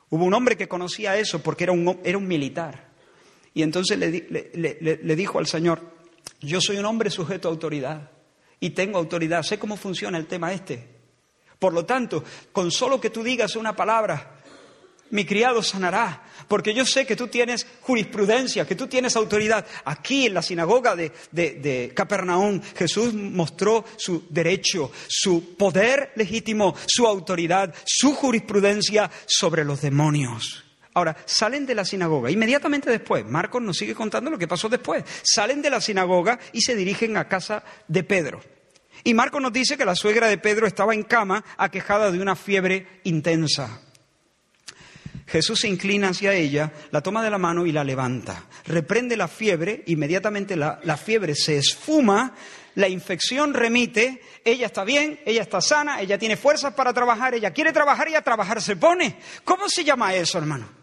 Hubo un hombre que conocía eso porque era un, era un militar. Y entonces le dijo al Señor, yo soy un hombre sujeto a autoridad y tengo autoridad, sé cómo funciona el tema este. Por lo tanto, con solo que tú digas una palabra, mi criado sanará, porque yo sé que tú tienes jurisprudencia, que tú tienes autoridad. Aquí en la sinagoga de, de, Capernaum, Jesús mostró su derecho, su poder legítimo, su autoridad, su jurisprudencia sobre los demonios. Ahora, salen de la sinagoga. Inmediatamente después, Marcos nos sigue contando lo que pasó después. Salen de la sinagoga y se dirigen a casa de Pedro. Y Marcos nos dice que la suegra de Pedro estaba en cama, aquejada de una fiebre intensa. Jesús se inclina hacia ella, la toma de la mano y la levanta. Reprende la fiebre, inmediatamente la, la, fiebre se esfuma, la infección remite, ella está bien, ella está sana, ella tiene fuerzas para trabajar, ella quiere trabajar y a trabajar se pone. ¿Cómo se llama eso, hermano?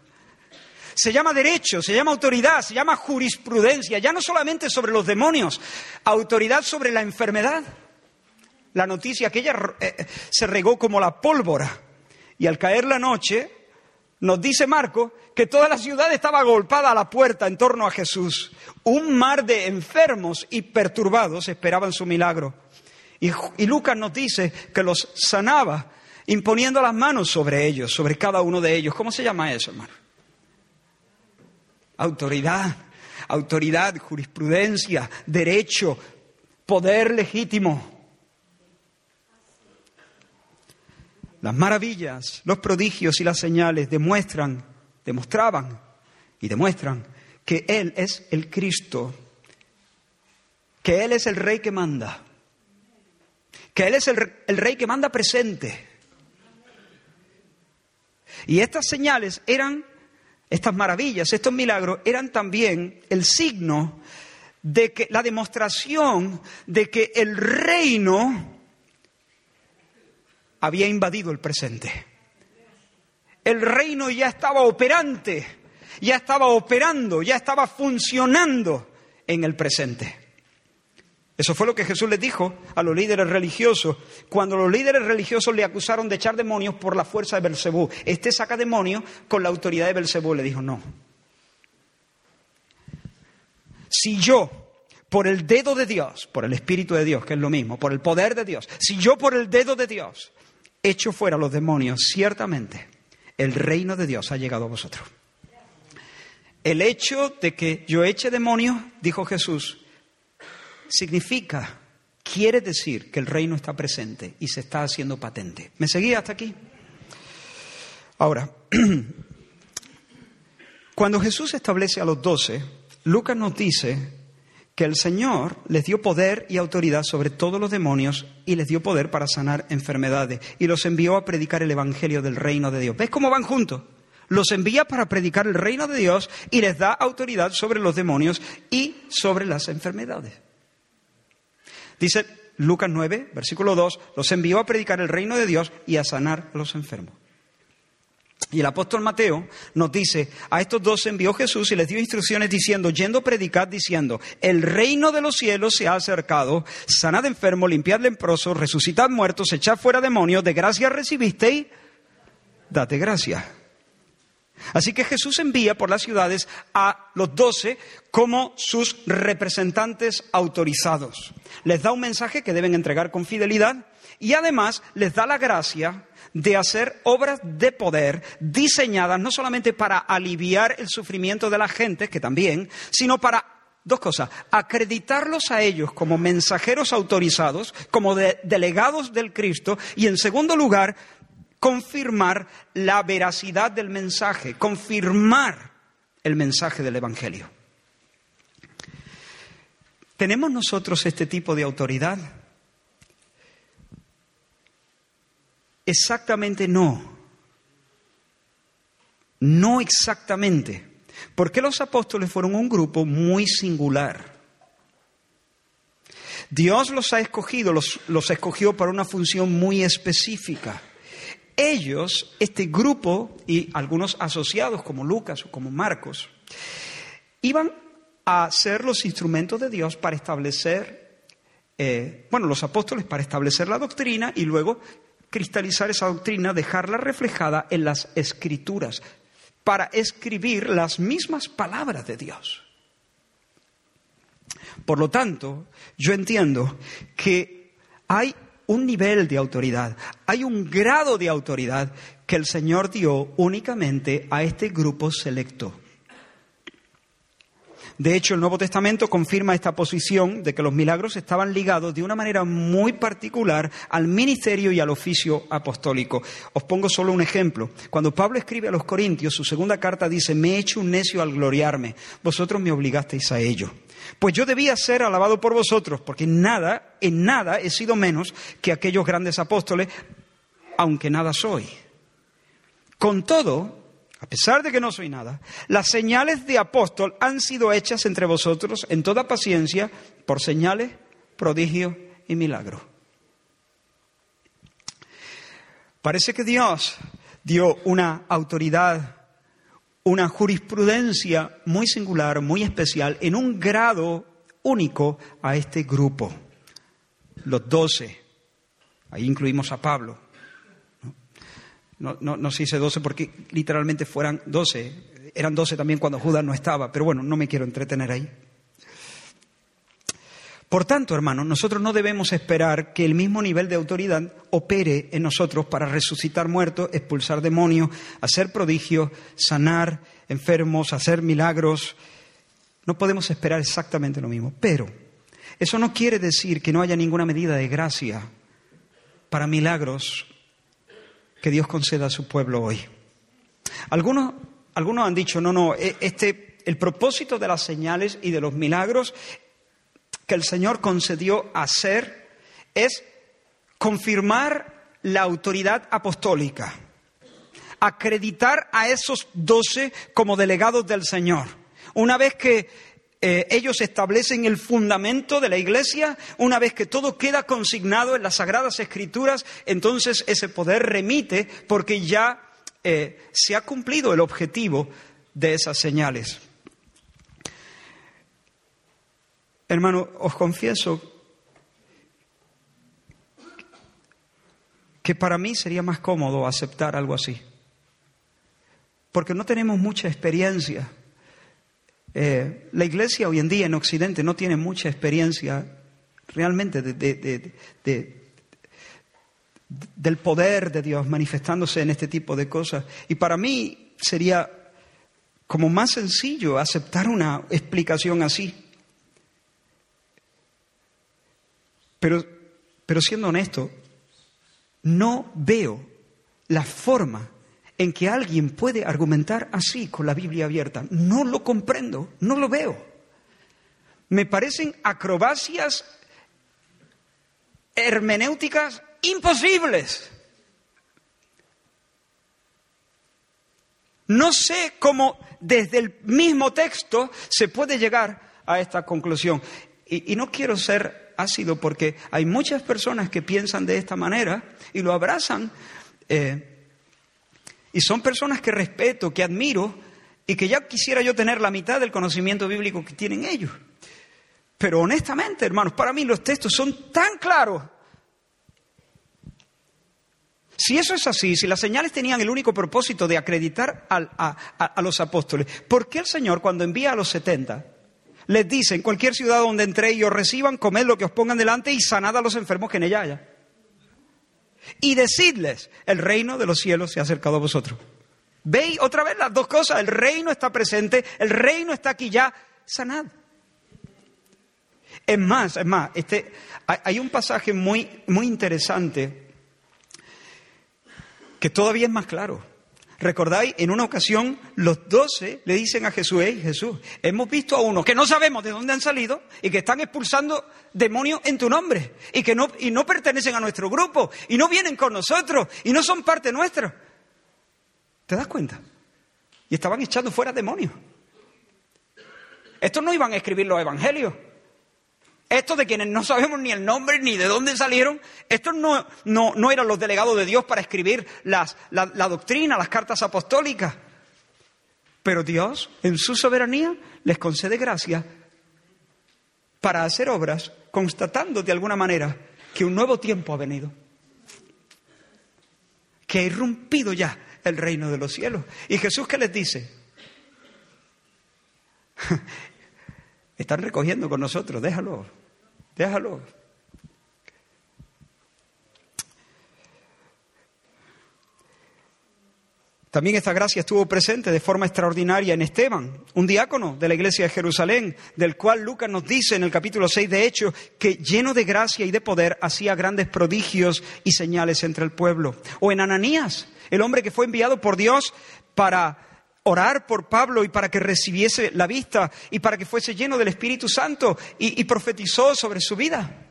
se llama derecho, se llama autoridad, se llama jurisprudencia, ya no solamente sobre los demonios, autoridad sobre la enfermedad. La noticia que ella eh, se regó como la pólvora y al caer la noche nos dice Marco que toda la ciudad estaba agolpada a la puerta en torno a Jesús. Un mar de enfermos y perturbados esperaban su milagro. Y, y Lucas nos dice que los sanaba imponiendo las manos sobre ellos, sobre cada uno de ellos. ¿Cómo se llama eso, hermano? autoridad, autoridad, jurisprudencia, derecho, poder legítimo. Las maravillas, los prodigios y las señales demuestran, demostraban y demuestran que Él es el Cristo, que Él es el Rey que manda, que Él es el, el Rey que manda presente. Y estas señales eran estas maravillas, estos milagros eran también el signo de que la demostración de que el reino había invadido el presente. El reino ya estaba operante, ya estaba operando, ya estaba funcionando en el presente. Eso fue lo que Jesús les dijo a los líderes religiosos cuando los líderes religiosos le acusaron de echar demonios por la fuerza de Belcebú. Este saca demonios con la autoridad de Belcebú. Le dijo, no. Si yo, por el dedo de Dios, por el Espíritu de Dios, que es lo mismo, por el poder de Dios, si yo por el dedo de Dios echo fuera los demonios, ciertamente el reino de Dios ha llegado a vosotros. El hecho de que yo eche demonios, dijo Jesús, significa, quiere decir que el reino está presente y se está haciendo patente. ¿Me seguía hasta aquí? Ahora, <clears throat> cuando Jesús establece a los doce, Lucas nos dice que el Señor les dio poder y autoridad sobre todos los demonios y les dio poder para sanar enfermedades y los envió a predicar el Evangelio del reino de Dios. ¿Ves cómo van juntos? Los envía para predicar el reino de Dios y les da autoridad sobre los demonios y sobre las enfermedades. Dice Lucas 9, versículo 2, los envió a predicar el reino de Dios y a sanar a los enfermos. Y el apóstol Mateo nos dice, a estos dos envió Jesús y les dio instrucciones diciendo, yendo a predicar, diciendo, el reino de los cielos se ha acercado, sanad enfermos, limpiad leprosos, resucitad muertos, echad fuera demonios, de gracia recibisteis, date gracia. Así que Jesús envía por las ciudades a los doce como sus representantes autorizados. Les da un mensaje que deben entregar con fidelidad y además les da la gracia de hacer obras de poder diseñadas no solamente para aliviar el sufrimiento de la gente, que también, sino para dos cosas, acreditarlos a ellos como mensajeros autorizados, como delegados del Cristo, y en segundo lugar, confirmar la veracidad del mensaje, confirmar el mensaje del Evangelio. ¿Tenemos nosotros este tipo de autoridad? Exactamente no. No exactamente. Porque los apóstoles fueron un grupo muy singular. Dios los ha escogido, los, los escogió para una función muy específica ellos, este grupo y algunos asociados como Lucas o como Marcos, iban a ser los instrumentos de Dios para establecer, eh, bueno, los apóstoles para establecer la doctrina y luego cristalizar esa doctrina, dejarla reflejada en las escrituras, para escribir las mismas palabras de Dios. Por lo tanto, yo entiendo que hay un nivel de autoridad, hay un grado de autoridad que el Señor dio únicamente a este grupo selecto. De hecho, el Nuevo Testamento confirma esta posición de que los milagros estaban ligados de una manera muy particular al ministerio y al oficio apostólico. Os pongo solo un ejemplo. Cuando Pablo escribe a los Corintios, su segunda carta dice, me he hecho un necio al gloriarme, vosotros me obligasteis a ello. Pues yo debía ser alabado por vosotros, porque en nada, en nada he sido menos que aquellos grandes apóstoles, aunque nada soy. Con todo, a pesar de que no soy nada, las señales de apóstol han sido hechas entre vosotros en toda paciencia por señales, prodigios y milagros. Parece que Dios dio una autoridad una jurisprudencia muy singular, muy especial, en un grado único a este grupo, los doce. Ahí incluimos a Pablo. No, no, se dice doce porque literalmente fueran doce. Eran doce también cuando Judas no estaba, pero bueno, no me quiero entretener ahí. Por tanto, hermanos, nosotros no debemos esperar que el mismo nivel de autoridad opere en nosotros para resucitar muertos, expulsar demonios, hacer prodigios, sanar enfermos, hacer milagros. No podemos esperar exactamente lo mismo. Pero eso no quiere decir que no haya ninguna medida de gracia para milagros que Dios conceda a su pueblo hoy. Algunos, algunos han dicho, no, no, e, este, el propósito de las señales y de los milagros que el Señor concedió hacer es confirmar la autoridad apostólica, acreditar a esos doce como delegados del Señor. Una vez que eh, ellos establecen el fundamento de la Iglesia, una vez que todo queda consignado en las Sagradas Escrituras, entonces ese poder remite porque ya eh, se ha cumplido el objetivo de esas señales. Hermano, os confieso que para mí sería más cómodo aceptar algo así, porque no tenemos mucha experiencia. Eh, la iglesia hoy en día en Occidente no tiene mucha experiencia realmente del poder de Dios manifestándose en este tipo de cosas. Y para mí sería como más sencillo aceptar una explicación así. Pero, pero siendo honesto, no veo la forma en que alguien puede argumentar así con la Biblia abierta. No lo comprendo, no lo veo. Me parecen acrobacias hermenéuticas imposibles. No sé cómo desde el mismo texto se puede llegar a esta conclusión. Y, no quiero ser ácido porque hay muchas personas que piensan de esta manera y lo abrazan. Eh, y son personas que respeto, que admiro y que ya quisiera yo tener la mitad del conocimiento bíblico que tienen ellos. Pero honestamente, hermanos, para mí los textos son tan claros. Si eso es así, si las señales tenían el único propósito de acreditar a, los apóstoles, ¿por qué el Señor cuando envía a los setenta les dice en cualquier ciudad donde entréis y os reciban, comed lo que os pongan delante y sanad a los enfermos que en ella haya? Y decidles, el reino de los cielos se ha acercado a vosotros. Veis otra vez las dos cosas, el reino está presente, el reino está aquí ya, sanad. Es más, es más, este, hay un pasaje muy, muy interesante que todavía es más claro. ¿Recordáis? En una ocasión los doce le dicen a Jesús, hey Jesús, hemos visto a unos que no sabemos de dónde han salido y que están expulsando demonios en tu nombre y que no, y no pertenecen a nuestro grupo y no vienen con nosotros y no son parte nuestra. ¿Te das cuenta? Y estaban echando fuera demonios. Estos no iban a escribir los evangelios. Estos de quienes no sabemos ni el nombre ni de dónde salieron, estos no, no, eran los delegados de Dios para escribir la, la doctrina, las cartas apostólicas. Pero Dios, en su soberanía, les concede gracia para hacer obras constatando de alguna manera que un nuevo tiempo ha venido, que ha irrumpido ya el reino de los cielos. ¿Y Jesús qué les dice? <laughs> Están recogiendo con nosotros, déjalo, déjalo. También esta gracia estuvo presente de forma extraordinaria en Esteban, un diácono de la iglesia de Jerusalén, del cual Lucas nos dice en el capítulo 6 de Hechos que lleno de gracia y de poder hacía grandes prodigios y señales entre el pueblo. O en Ananías, el hombre que fue enviado por Dios para orar por Pablo y para que recibiese la vista y para que fuese lleno del Espíritu Santo y, profetizó sobre su vida.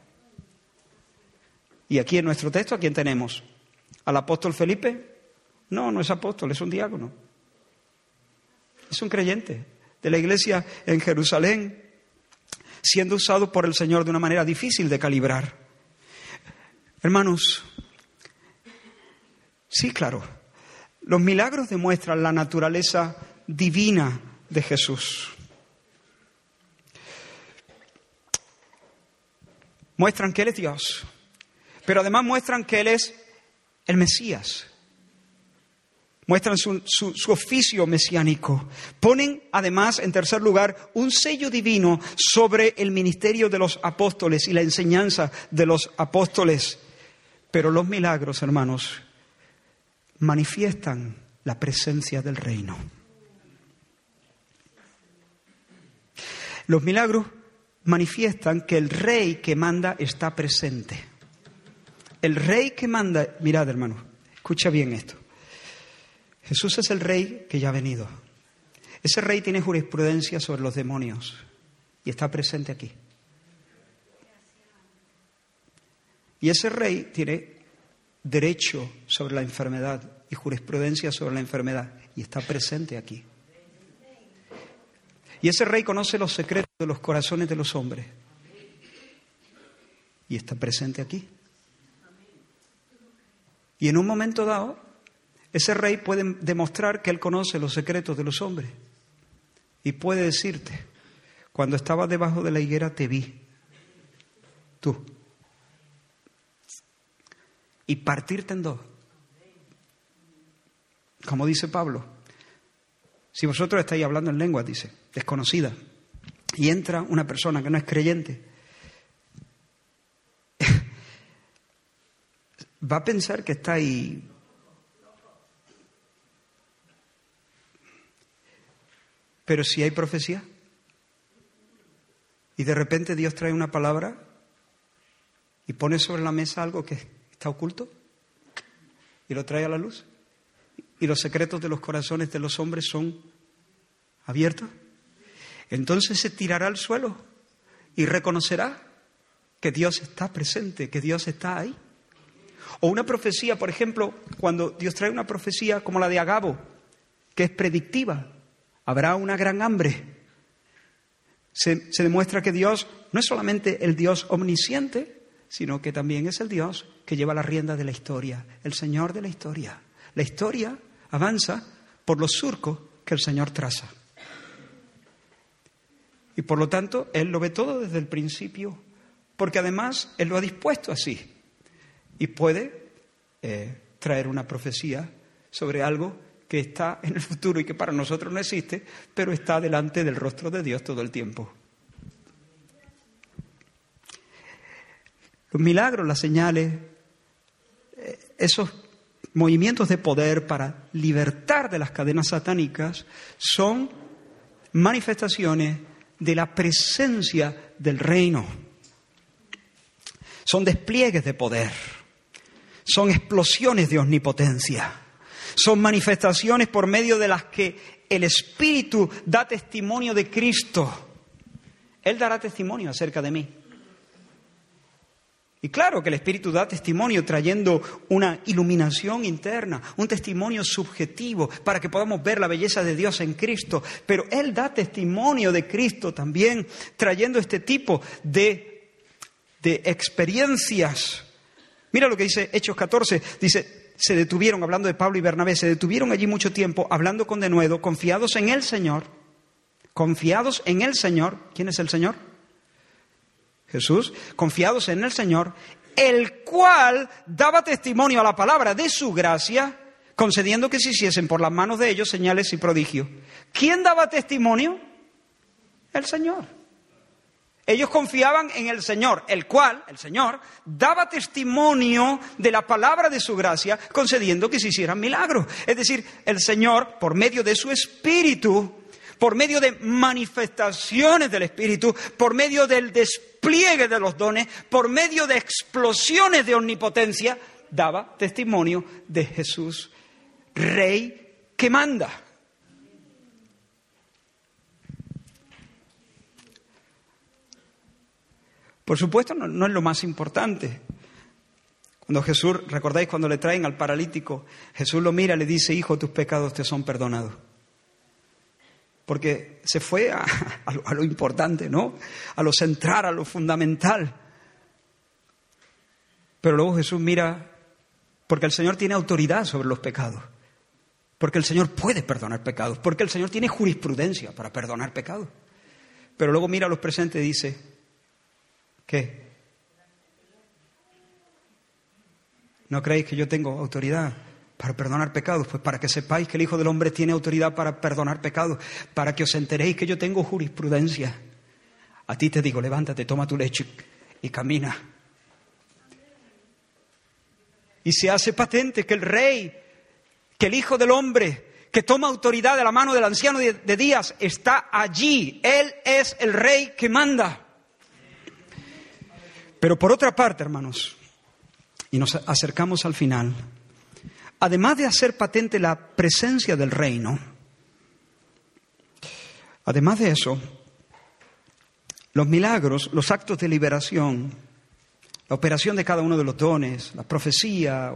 Y aquí en nuestro texto, ¿a quién tenemos? ¿Al apóstol Felipe? No, no es apóstol, es un diácono. Es un creyente de la iglesia en Jerusalén, siendo usado por el Señor de una manera difícil de calibrar. Hermanos, sí, claro, los milagros demuestran la naturaleza divina de Jesús. Muestran que Él es Dios, pero además muestran que Él es el Mesías. Muestran su, oficio mesiánico. Ponen, además, en tercer lugar, un sello divino sobre el ministerio de los apóstoles y la enseñanza de los apóstoles. Pero los milagros, hermanos, manifiestan la presencia del reino. Los milagros manifiestan que el rey que manda está presente. El rey que manda, mirad hermano, escucha bien esto. Jesús es el rey que ya ha venido. Ese rey tiene jurisprudencia sobre los demonios y está presente aquí. Y ese rey tiene derecho sobre la enfermedad y jurisprudencia sobre la enfermedad y está presente aquí. Y ese rey conoce los secretos de los corazones de los hombres y está presente aquí. Y en un momento dado, ese rey puede demostrar que él conoce los secretos de los hombres y puede decirte, cuando estaba debajo de la higuera te vi, tú y partirte en dos. Como dice Pablo, si vosotros estáis hablando en lenguas, dice, desconocida, y entra una persona que no es creyente, <laughs> va a pensar que estáis Pero si hay profecía, y de repente Dios trae una palabra y pone sobre la mesa algo que está oculto y lo trae a la luz, y los secretos de los corazones de los hombres son abiertos, entonces se tirará al suelo y reconocerá que Dios está presente, que Dios está ahí. O una profecía, por ejemplo, cuando Dios trae una profecía como la de Agabo, que es predictiva, habrá una gran hambre. Se, se, demuestra que Dios no es solamente el Dios omnisciente, sino que también es el Dios que lleva la rienda de la historia, el Señor de la historia. La historia avanza por los surcos que el Señor traza. Y por lo tanto, Él lo ve todo desde el principio, porque además Él lo ha dispuesto así. Y puede eh, traer una profecía sobre algo que está en el futuro y que para nosotros no existe, pero está delante del rostro de Dios todo el tiempo. Los milagros, las señales, eh, esos movimientos de poder para libertar de las cadenas satánicas son manifestaciones de la presencia del reino. Son despliegues de poder, son explosiones de omnipotencia, son manifestaciones por medio de las que el Espíritu da testimonio de Cristo. Él dará testimonio acerca de mí. Y claro que el Espíritu da testimonio trayendo una iluminación interna, un testimonio subjetivo para que podamos ver la belleza de Dios en Cristo. Pero Él da testimonio de Cristo también trayendo este tipo de, de experiencias. Mira lo que dice Hechos 14. Dice, se detuvieron, hablando de Pablo y Bernabé, se detuvieron allí mucho tiempo hablando con denuedo, confiados en el Señor, confiados en el Señor. ¿Quién es el Señor? Jesús, confiados en el Señor, el cual daba testimonio a la palabra de su gracia, concediendo que se hiciesen por las manos de ellos señales y prodigios. ¿Quién daba testimonio? El Señor. Ellos confiaban en el Señor, el cual, el Señor, daba testimonio de la palabra de su gracia, concediendo que se hicieran milagros. Es decir, el Señor, por medio de su Espíritu, por medio de manifestaciones del Espíritu, por medio del despliegue de los dones, por medio de explosiones de omnipotencia, daba testimonio de Jesús, Rey que manda. Por supuesto, no, no, es lo más importante. Cuando Jesús, recordáis cuando le traen al paralítico, Jesús lo mira y le dice, hijo, tus pecados te son perdonados porque se fue a, <laughs> a, lo, importante, ¿no? A lo central, a lo fundamental. Pero luego Jesús mira, porque el Señor tiene autoridad sobre los pecados, porque el Señor puede perdonar pecados, porque el Señor tiene jurisprudencia para perdonar pecados. Pero luego mira a los presentes y dice, ¿qué? ¿No creéis que yo tengo autoridad para perdonar pecados, pues para que sepáis que el Hijo del Hombre tiene autoridad para perdonar pecados, para que os enteréis que yo tengo jurisprudencia. A ti te digo, levántate, toma tu leche y camina. Y se hace patente que el Rey, que el Hijo del Hombre, que toma autoridad de la mano del anciano de, de Días, está allí. Él es el Rey que manda. Pero por otra parte, hermanos, y nos acercamos al final, además de hacer patente la presencia del reino, además de eso, los milagros, los actos de liberación, la operación de cada uno de los dones, la profecía,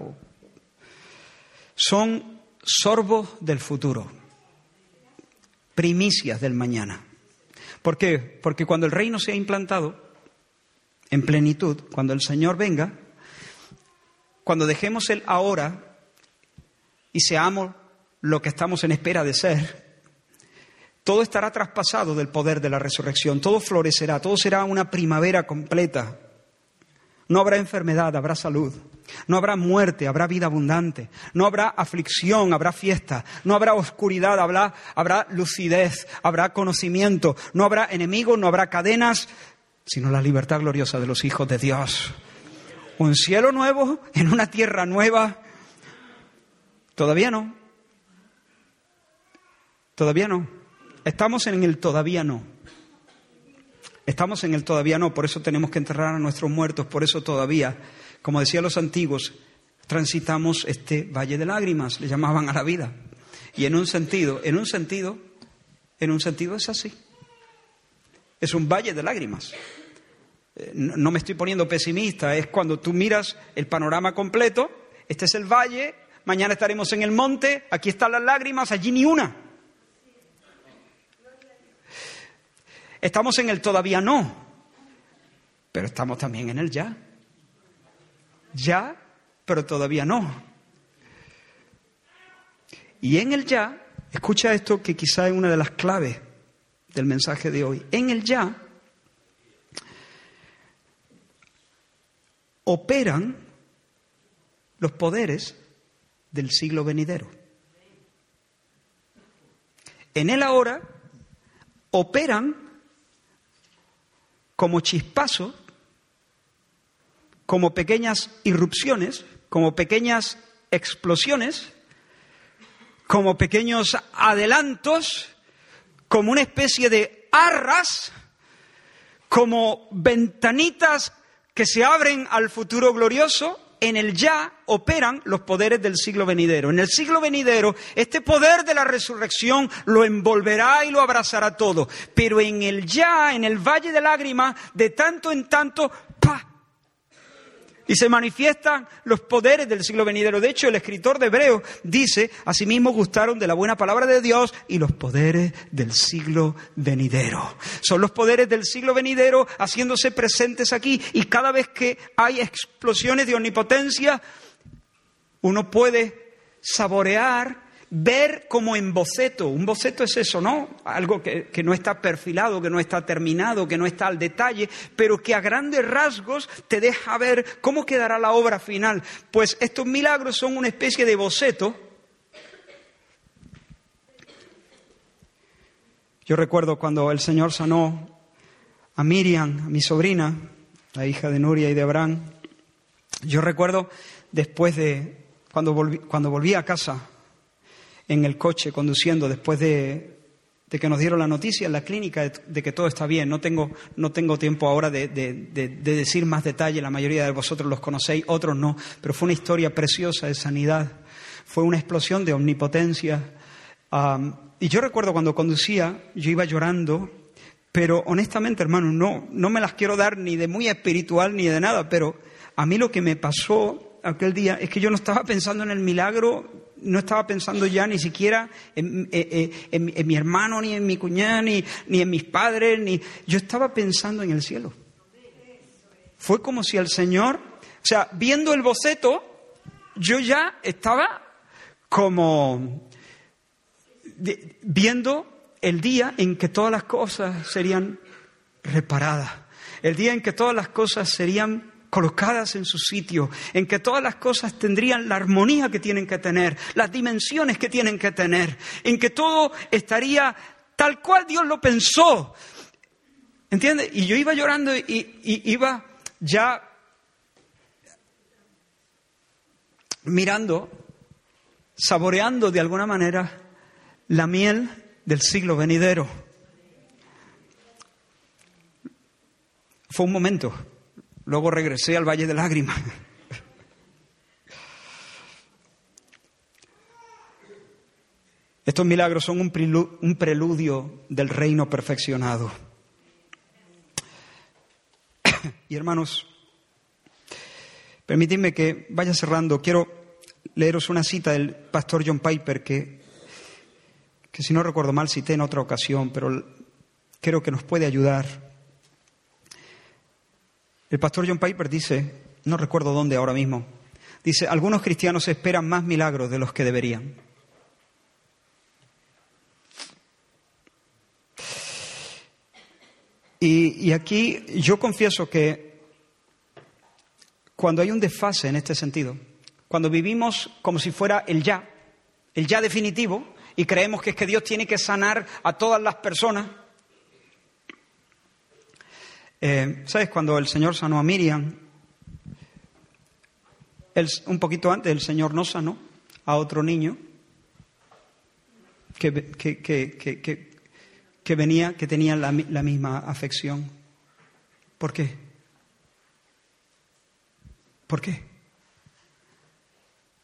son sorbos del futuro, primicias del mañana. ¿Por qué? Porque cuando el reino sea implantado en plenitud, cuando el Señor venga, cuando dejemos el ahora y seamos lo que estamos en espera de ser, todo estará traspasado del poder de la resurrección, todo florecerá, todo será una primavera completa. No habrá enfermedad, habrá salud. No habrá muerte, habrá vida abundante. No habrá aflicción, habrá fiesta. No habrá oscuridad, habrá, habrá lucidez, habrá conocimiento. No habrá enemigos, no habrá cadenas, sino la libertad gloriosa de los hijos de Dios. Un cielo nuevo en una tierra nueva Todavía no. Todavía no. estamos en el todavía no. Estamos en el todavía no, por eso tenemos que enterrar a nuestros muertos, por eso todavía, como decían los antiguos, transitamos este valle de lágrimas, le llamaban a la vida. Y en un sentido, en un sentido, en un sentido es así. Es un valle de lágrimas. Eh, no me estoy poniendo pesimista, es cuando tú miras el panorama completo, este es el valle, mañana estaremos en el monte, aquí están las lágrimas, allí ni una. Estamos en el todavía no, pero estamos también en el ya. Ya, pero todavía no. Y en el ya, escucha esto que quizá es una de las claves del mensaje de hoy. En el ya operan los poderes del siglo venidero. En el ahora operan como chispazos, como pequeñas irrupciones, como pequeñas explosiones, como pequeños adelantos, como una especie de arras, como ventanitas que se abren al futuro glorioso, en el ya operan los poderes del siglo venidero. En el siglo venidero, este poder de la resurrección lo envolverá y lo abrazará todo. Pero en el ya, en el valle de lágrimas, de tanto en tanto. Y se manifiestan los poderes del siglo venidero. De hecho, el escritor de Hebreo dice, asimismo gustaron de la buena palabra de Dios y los poderes del siglo venidero. Son los poderes del siglo venidero haciéndose presentes aquí y cada vez que hay explosiones de omnipotencia, uno puede saborear ver como en boceto. Un boceto es eso, ¿no? Algo que, no está perfilado, que no está terminado, que no está al detalle, pero que a grandes rasgos te deja ver cómo quedará la obra final. Pues estos milagros son una especie de boceto. Yo recuerdo cuando el Señor sanó a Miriam, a mi sobrina, la hija de Nuria y de Abraham. Yo recuerdo después de cuando volví, cuando volví a casa en el coche conduciendo después de, que nos dieron la noticia en la clínica de, que todo está bien. No tengo, no tengo tiempo ahora de, decir más detalle, la mayoría de vosotros los conocéis, otros no, pero fue una historia preciosa de sanidad, fue una explosión de omnipotencia. y yo recuerdo cuando conducía, yo iba llorando, pero honestamente, hermano, no, no me las quiero dar ni de muy espiritual ni de nada, pero a mí lo que me pasó aquel día es que yo no estaba pensando en el milagro no estaba pensando ya ni siquiera en, mi hermano, ni en mi cuñada, ni, ni, en mis padres, ni... Yo estaba pensando en el cielo. Fue como si el Señor, o sea, viendo el boceto, yo ya estaba como viendo el día en que todas las cosas serían reparadas, el día en que todas las cosas serían colocadas en su sitio, en que todas las cosas tendrían la armonía que tienen que tener, las dimensiones que tienen que tener, en que todo estaría tal cual Dios lo pensó. ¿Entiendes? Y yo iba llorando y, iba ya mirando, saboreando de alguna manera la miel del siglo venidero. Fue un momento Luego regresé al Valle de Lágrimas. Estos milagros son un preludio del reino perfeccionado. Y hermanos, permitidme que vaya cerrando. Quiero leeros una cita del pastor John Piper que, que si no recuerdo mal cité en otra ocasión, pero creo que nos puede ayudar el pastor John Piper dice, no recuerdo dónde ahora mismo, dice, algunos cristianos esperan más milagros de los que deberían. Y, aquí yo confieso que cuando hay un desfase en este sentido, cuando vivimos como si fuera el ya, el ya definitivo, y creemos que es que Dios tiene que sanar a todas las personas, eh, ¿Sabes? Cuando el Señor sanó a Miriam, un poquito antes el Señor no sanó a otro niño que, que venía, que tenían la, la misma afección. ¿Por qué? ¿Por qué?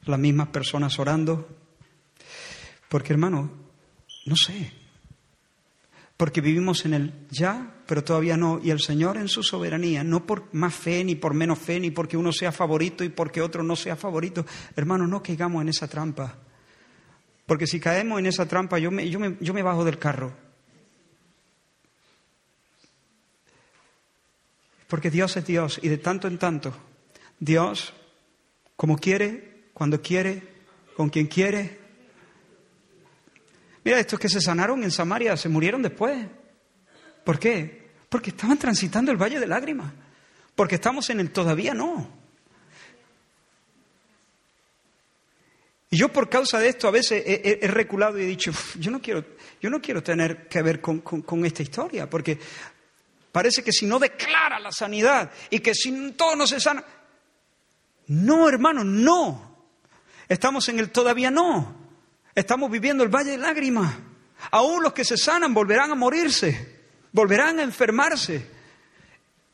Las mismas personas orando. Porque, hermano, no sé. Porque vivimos en el ya, pero todavía no. Y el Señor en su soberanía, no por más fe, ni por menos fe, ni porque uno sea favorito y porque otro no sea favorito. Hermano, no caigamos en esa trampa. Porque si caemos en esa trampa, yo me, yo me, yo me bajo del carro. Porque Dios es Dios y de tanto en tanto, Dios, como quiere, cuando quiere, con quien quiere. Mira, estos que se sanaron en Samaria se murieron después. ¿Por qué? Porque estaban transitando el valle de lágrimas. Porque estamos en el todavía no. Y yo por causa de esto a veces he, reculado y he dicho, yo no quiero, yo no quiero tener que ver con, con esta historia, porque Parece que si no declara la sanidad y que si todo no se sana. No, hermano, no. Estamos en el todavía no. Estamos viviendo el valle de lágrimas. Aún los que se sanan volverán a morirse, volverán a enfermarse.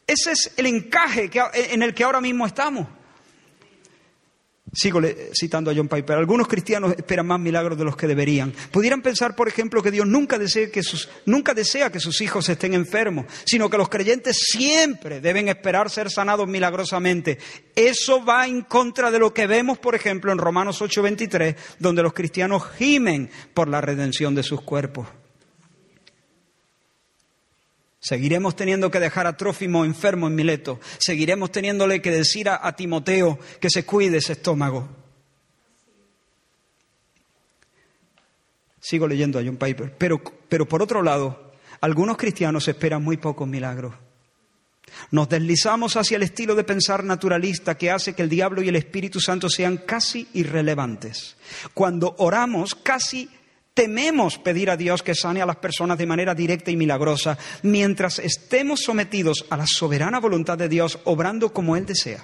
Ese es el encaje en el que ahora mismo estamos. Sigo citando a John Piper. Algunos cristianos esperan más milagros de los que deberían. Pudieran pensar, por ejemplo, que Dios nunca desea que sus, nunca desea que sus hijos estén enfermos, sino que los creyentes siempre deben esperar ser sanados milagrosamente. Eso va en contra de lo que vemos, por ejemplo, en Romanos 8:23, donde los cristianos gimen por la redención de sus cuerpos. Seguiremos teniendo que dejar a Trófimo enfermo en Mileto. Seguiremos teniéndole que decir a, Timoteo que se cuide ese estómago. Sigo leyendo a John Piper. Pero, pero por otro lado, algunos cristianos esperan muy pocos milagros. Nos deslizamos hacia el estilo de pensar naturalista que hace que el diablo y el Espíritu Santo sean casi irrelevantes. Cuando oramos, casi Tememos pedir a Dios que sane a las personas de manera directa y milagrosa, mientras estemos sometidos a la soberana voluntad de Dios, obrando como Él desea.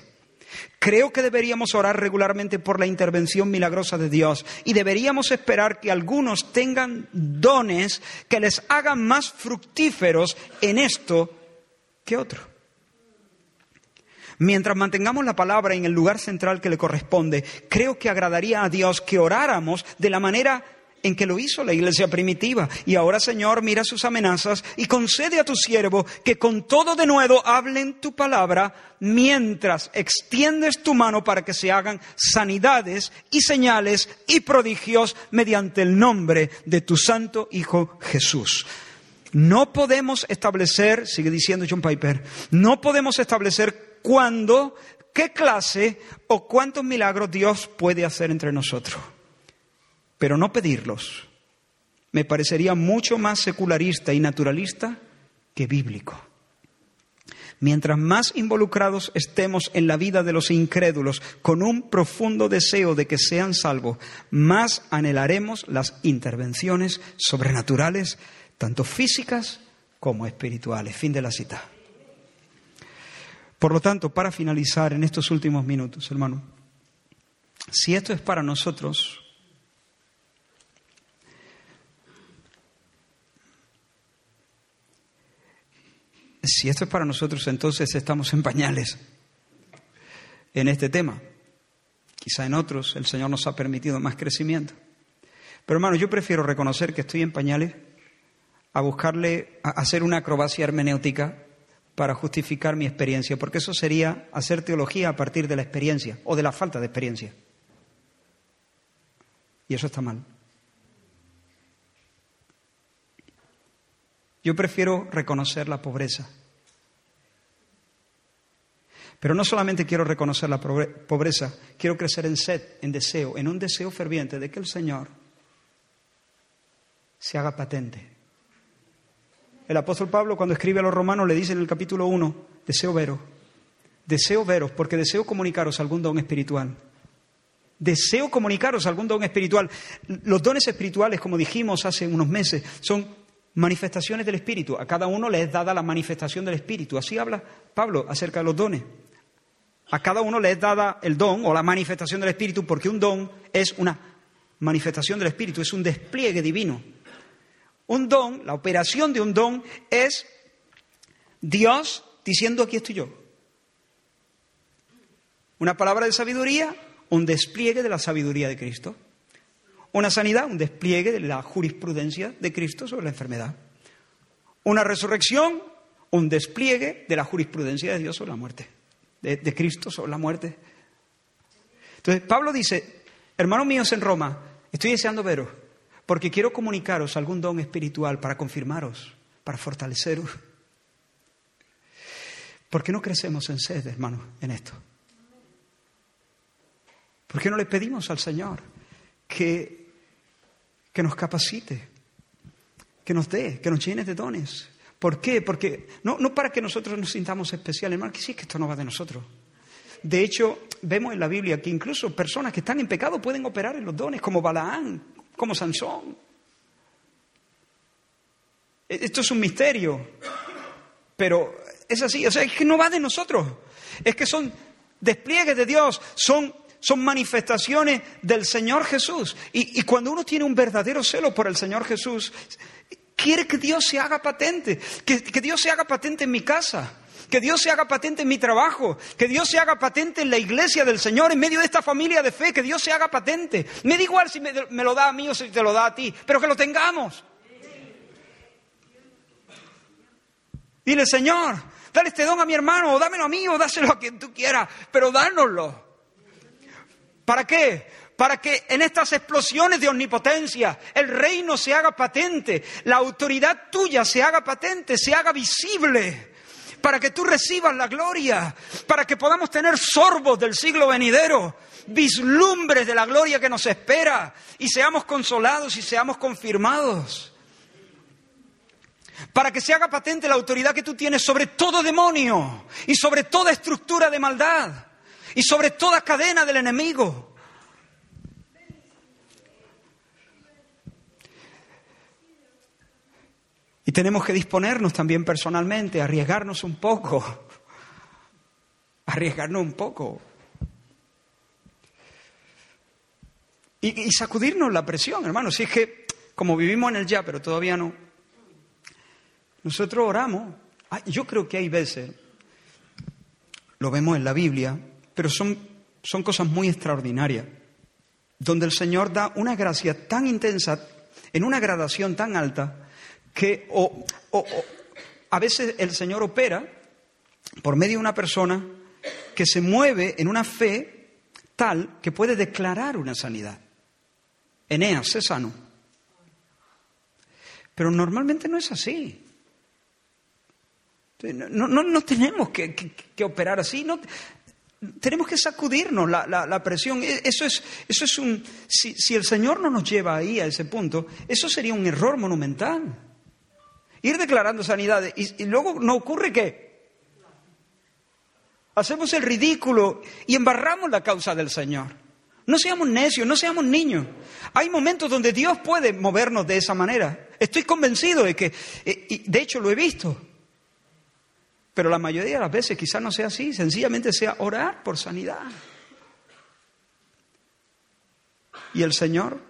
Creo que deberíamos orar regularmente por la intervención milagrosa de Dios y deberíamos esperar que algunos tengan dones que les hagan más fructíferos en esto que otro. Mientras mantengamos la palabra en el lugar central que le corresponde, creo que agradaría a Dios que oráramos de la manera en que lo hizo la iglesia primitiva. Y ahora, Señor, mira sus amenazas y concede a tu siervo que con todo de nuevo hablen tu palabra mientras extiendes tu mano para que se hagan sanidades y señales y prodigios mediante el nombre de tu santo Hijo Jesús. No podemos establecer, sigue diciendo John Piper, no podemos establecer cuándo, qué clase o cuántos milagros Dios puede hacer entre nosotros pero no pedirlos, me parecería mucho más secularista y naturalista que bíblico. Mientras más involucrados estemos en la vida de los incrédulos con un profundo deseo de que sean salvos, más anhelaremos las intervenciones sobrenaturales, tanto físicas como espirituales. Fin de la cita. Por lo tanto, para finalizar en estos últimos minutos, hermano, si esto es para nosotros, Si esto es para nosotros, entonces estamos en pañales en este tema. Quizá en otros el Señor nos ha permitido más crecimiento. Pero hermano, yo prefiero reconocer que estoy en pañales a buscarle, a hacer una acrobacia hermenéutica para justificar mi experiencia, porque eso sería hacer teología a partir de la experiencia o de la falta de experiencia. Y eso está mal. Yo prefiero reconocer la pobreza. Pero no solamente quiero reconocer la pobreza, quiero crecer en sed, en deseo, en un deseo ferviente de que el Señor se haga patente. El apóstol Pablo cuando escribe a los romanos le dice en el capítulo 1, deseo veros, deseo veros porque deseo comunicaros algún don espiritual. Deseo comunicaros algún don espiritual. Los dones espirituales, como dijimos hace unos meses, son manifestaciones del Espíritu. A cada uno le es dada la manifestación del Espíritu. Así habla Pablo acerca de los dones. A cada uno le es dada el don o la manifestación del Espíritu porque un don es una manifestación del Espíritu, es un despliegue divino. Un don, la operación de un don es Dios diciendo aquí estoy yo. Una palabra de sabiduría, un despliegue de la sabiduría de Cristo. Una sanidad, un despliegue de la jurisprudencia de Cristo sobre la enfermedad. Una resurrección, un despliegue de la jurisprudencia de Dios sobre la muerte, de, Cristo sobre la muerte. Entonces, Pablo dice, hermanos míos en Roma, estoy deseando veros, porque quiero comunicaros algún don espiritual para confirmaros, para fortaleceros. ¿Por qué no crecemos en sed, hermanos, en esto? ¿Por qué no le pedimos al Señor que, que nos capacite, que nos dé, que nos llene de dones? ¿Por qué? Porque no, no para que nosotros nos sintamos especiales, hermano, que sí es que esto no va de nosotros. De hecho, vemos en la Biblia que incluso personas que están en pecado pueden operar en los dones, como Balaán, como Sansón. E, esto es un misterio, pero es así. O sea, es que no va de nosotros. Es que son despliegues de Dios, son, son manifestaciones del Señor Jesús. Y, y cuando uno tiene un verdadero celo por el Señor Jesús, quiere que Dios se haga patente, que, Dios se haga patente en mi casa que Dios se haga patente en mi trabajo, que Dios se haga patente en la iglesia del Señor, en medio de esta familia de fe, que Dios se haga patente. Me da igual si me, lo da a mí o si te lo da a ti, pero que lo tengamos. Dile, Señor, dale este don a mi hermano, o dámelo a mí, o dáselo a quien tú quieras, pero dánoslo. ¿Para qué? Para que en estas explosiones de omnipotencia el reino se haga patente, la autoridad tuya se haga patente, se haga visible para que tú recibas la gloria, para que podamos tener sorbos del siglo venidero, vislumbres de la gloria que nos espera y seamos consolados y seamos confirmados. Para que se haga patente la autoridad que tú tienes sobre todo demonio y sobre toda estructura de maldad y sobre toda cadena del enemigo. Y tenemos que disponernos también personalmente, arriesgarnos un poco, arriesgarnos un poco. Y, sacudirnos la presión, hermano. Si es que, como vivimos en el ya, pero todavía no, nosotros oramos. Yo creo que hay veces, lo vemos en la Biblia, pero son, son cosas muy extraordinarias, donde el Señor da una gracia tan intensa, en una gradación tan alta, que o, a veces el Señor opera por medio de una persona que se mueve en una fe tal que puede declarar una sanidad. Eneas es sano. Pero normalmente no es así. No, no, tenemos que, que, operar así, no, tenemos que sacudirnos la, la, presión. E, eso es, eso es un. Si, si, el Señor no nos lleva ahí a ese punto, eso sería un error monumental. Ir declarando sanidades y, luego no ocurre qué. Hacemos el ridículo y embarramos la causa del Señor. No seamos necios, no seamos niños. Hay momentos donde Dios puede movernos de esa manera. Estoy convencido de que, eh, y de hecho lo he visto. Pero la mayoría de las veces quizás no sea así, sencillamente sea orar por sanidad. Y el Señor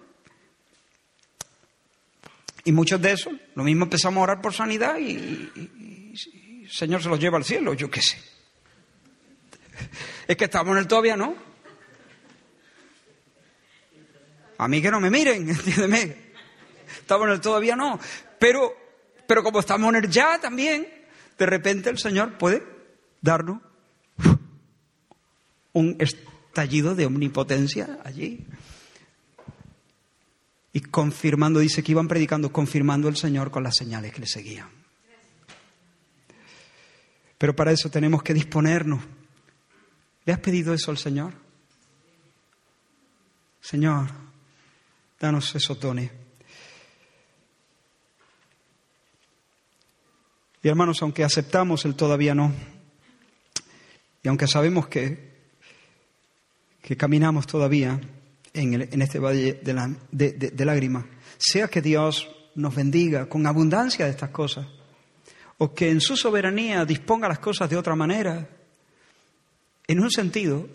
y muchos de esos, lo mismo empezamos a orar por sanidad y, el Señor se los lleva al cielo, yo qué sé. Es que estamos en el todavía no. A mí que no me miren, <laughs> entiéndeme. Estamos en el todavía no. Pero, pero como estamos en el ya también, de repente el Señor puede darnos un estallido de omnipotencia allí. Y confirmando, dice que iban predicando, confirmando el Señor con las señales que le seguían. Pero para eso tenemos que disponernos. ¿Le has pedido eso al Señor? Señor, danos esos dones. Y hermanos, aunque aceptamos el todavía no, y aunque sabemos que, que caminamos todavía, en, este valle de, lágrimas. Sea que Dios nos bendiga con abundancia de estas cosas, o que en su soberanía disponga las cosas de otra manera. En un sentido,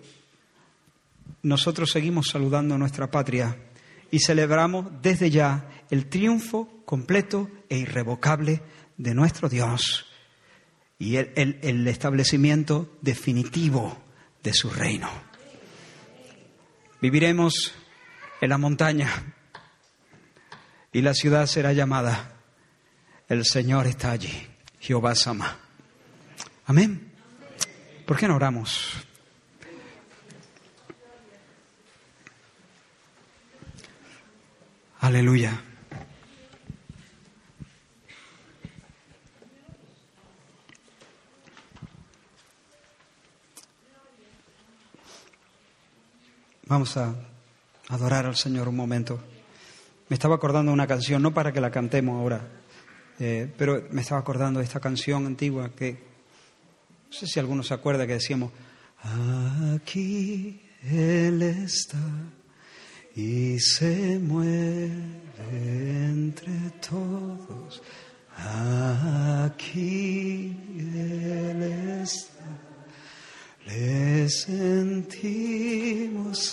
nosotros seguimos saludando a nuestra patria y celebramos desde ya el triunfo completo e irrevocable de nuestro Dios y el, el establecimiento definitivo de su reino. Viviremos en la montaña y la ciudad será llamada El Señor está allí, Jehová Sama. Amén. ¿Por qué no oramos? Aleluya. Vamos a adorar al Señor un momento. Me estaba acordando de una canción, no para que la cantemos ahora, eh, pero me estaba acordando de esta canción antigua que, no sé si alguno se acuerda que decíamos, aquí Él está y se mueve entre todos. Aquí Él está. Le sentimos,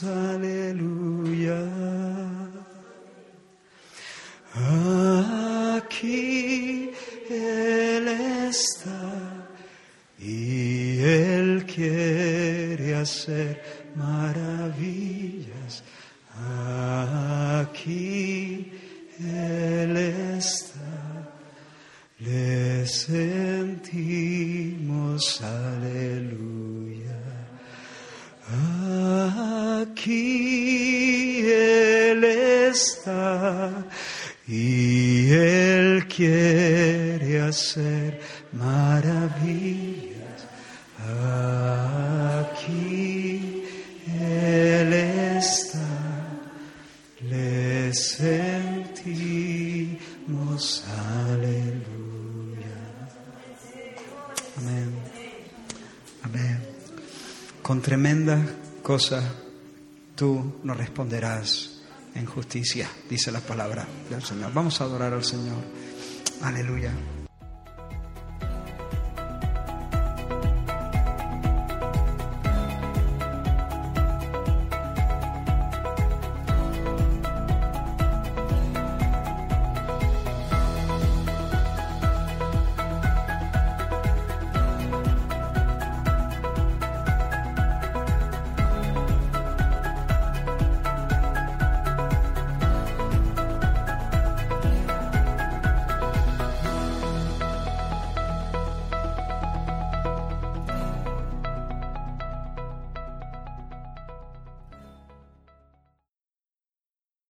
aleluya. Aquí Él está y Él quiere hacer maravillas. Aquí Él está, le sentimos, aleluya. Aquí Él está y Él quiere hacer maravillas. Aquí Él está, le sentimos, aleluya. Amén. Amén. Con tremenda cosa tú nos responderás en justicia, dice la palabra del Señor. Vamos a adorar al Señor. Aleluya.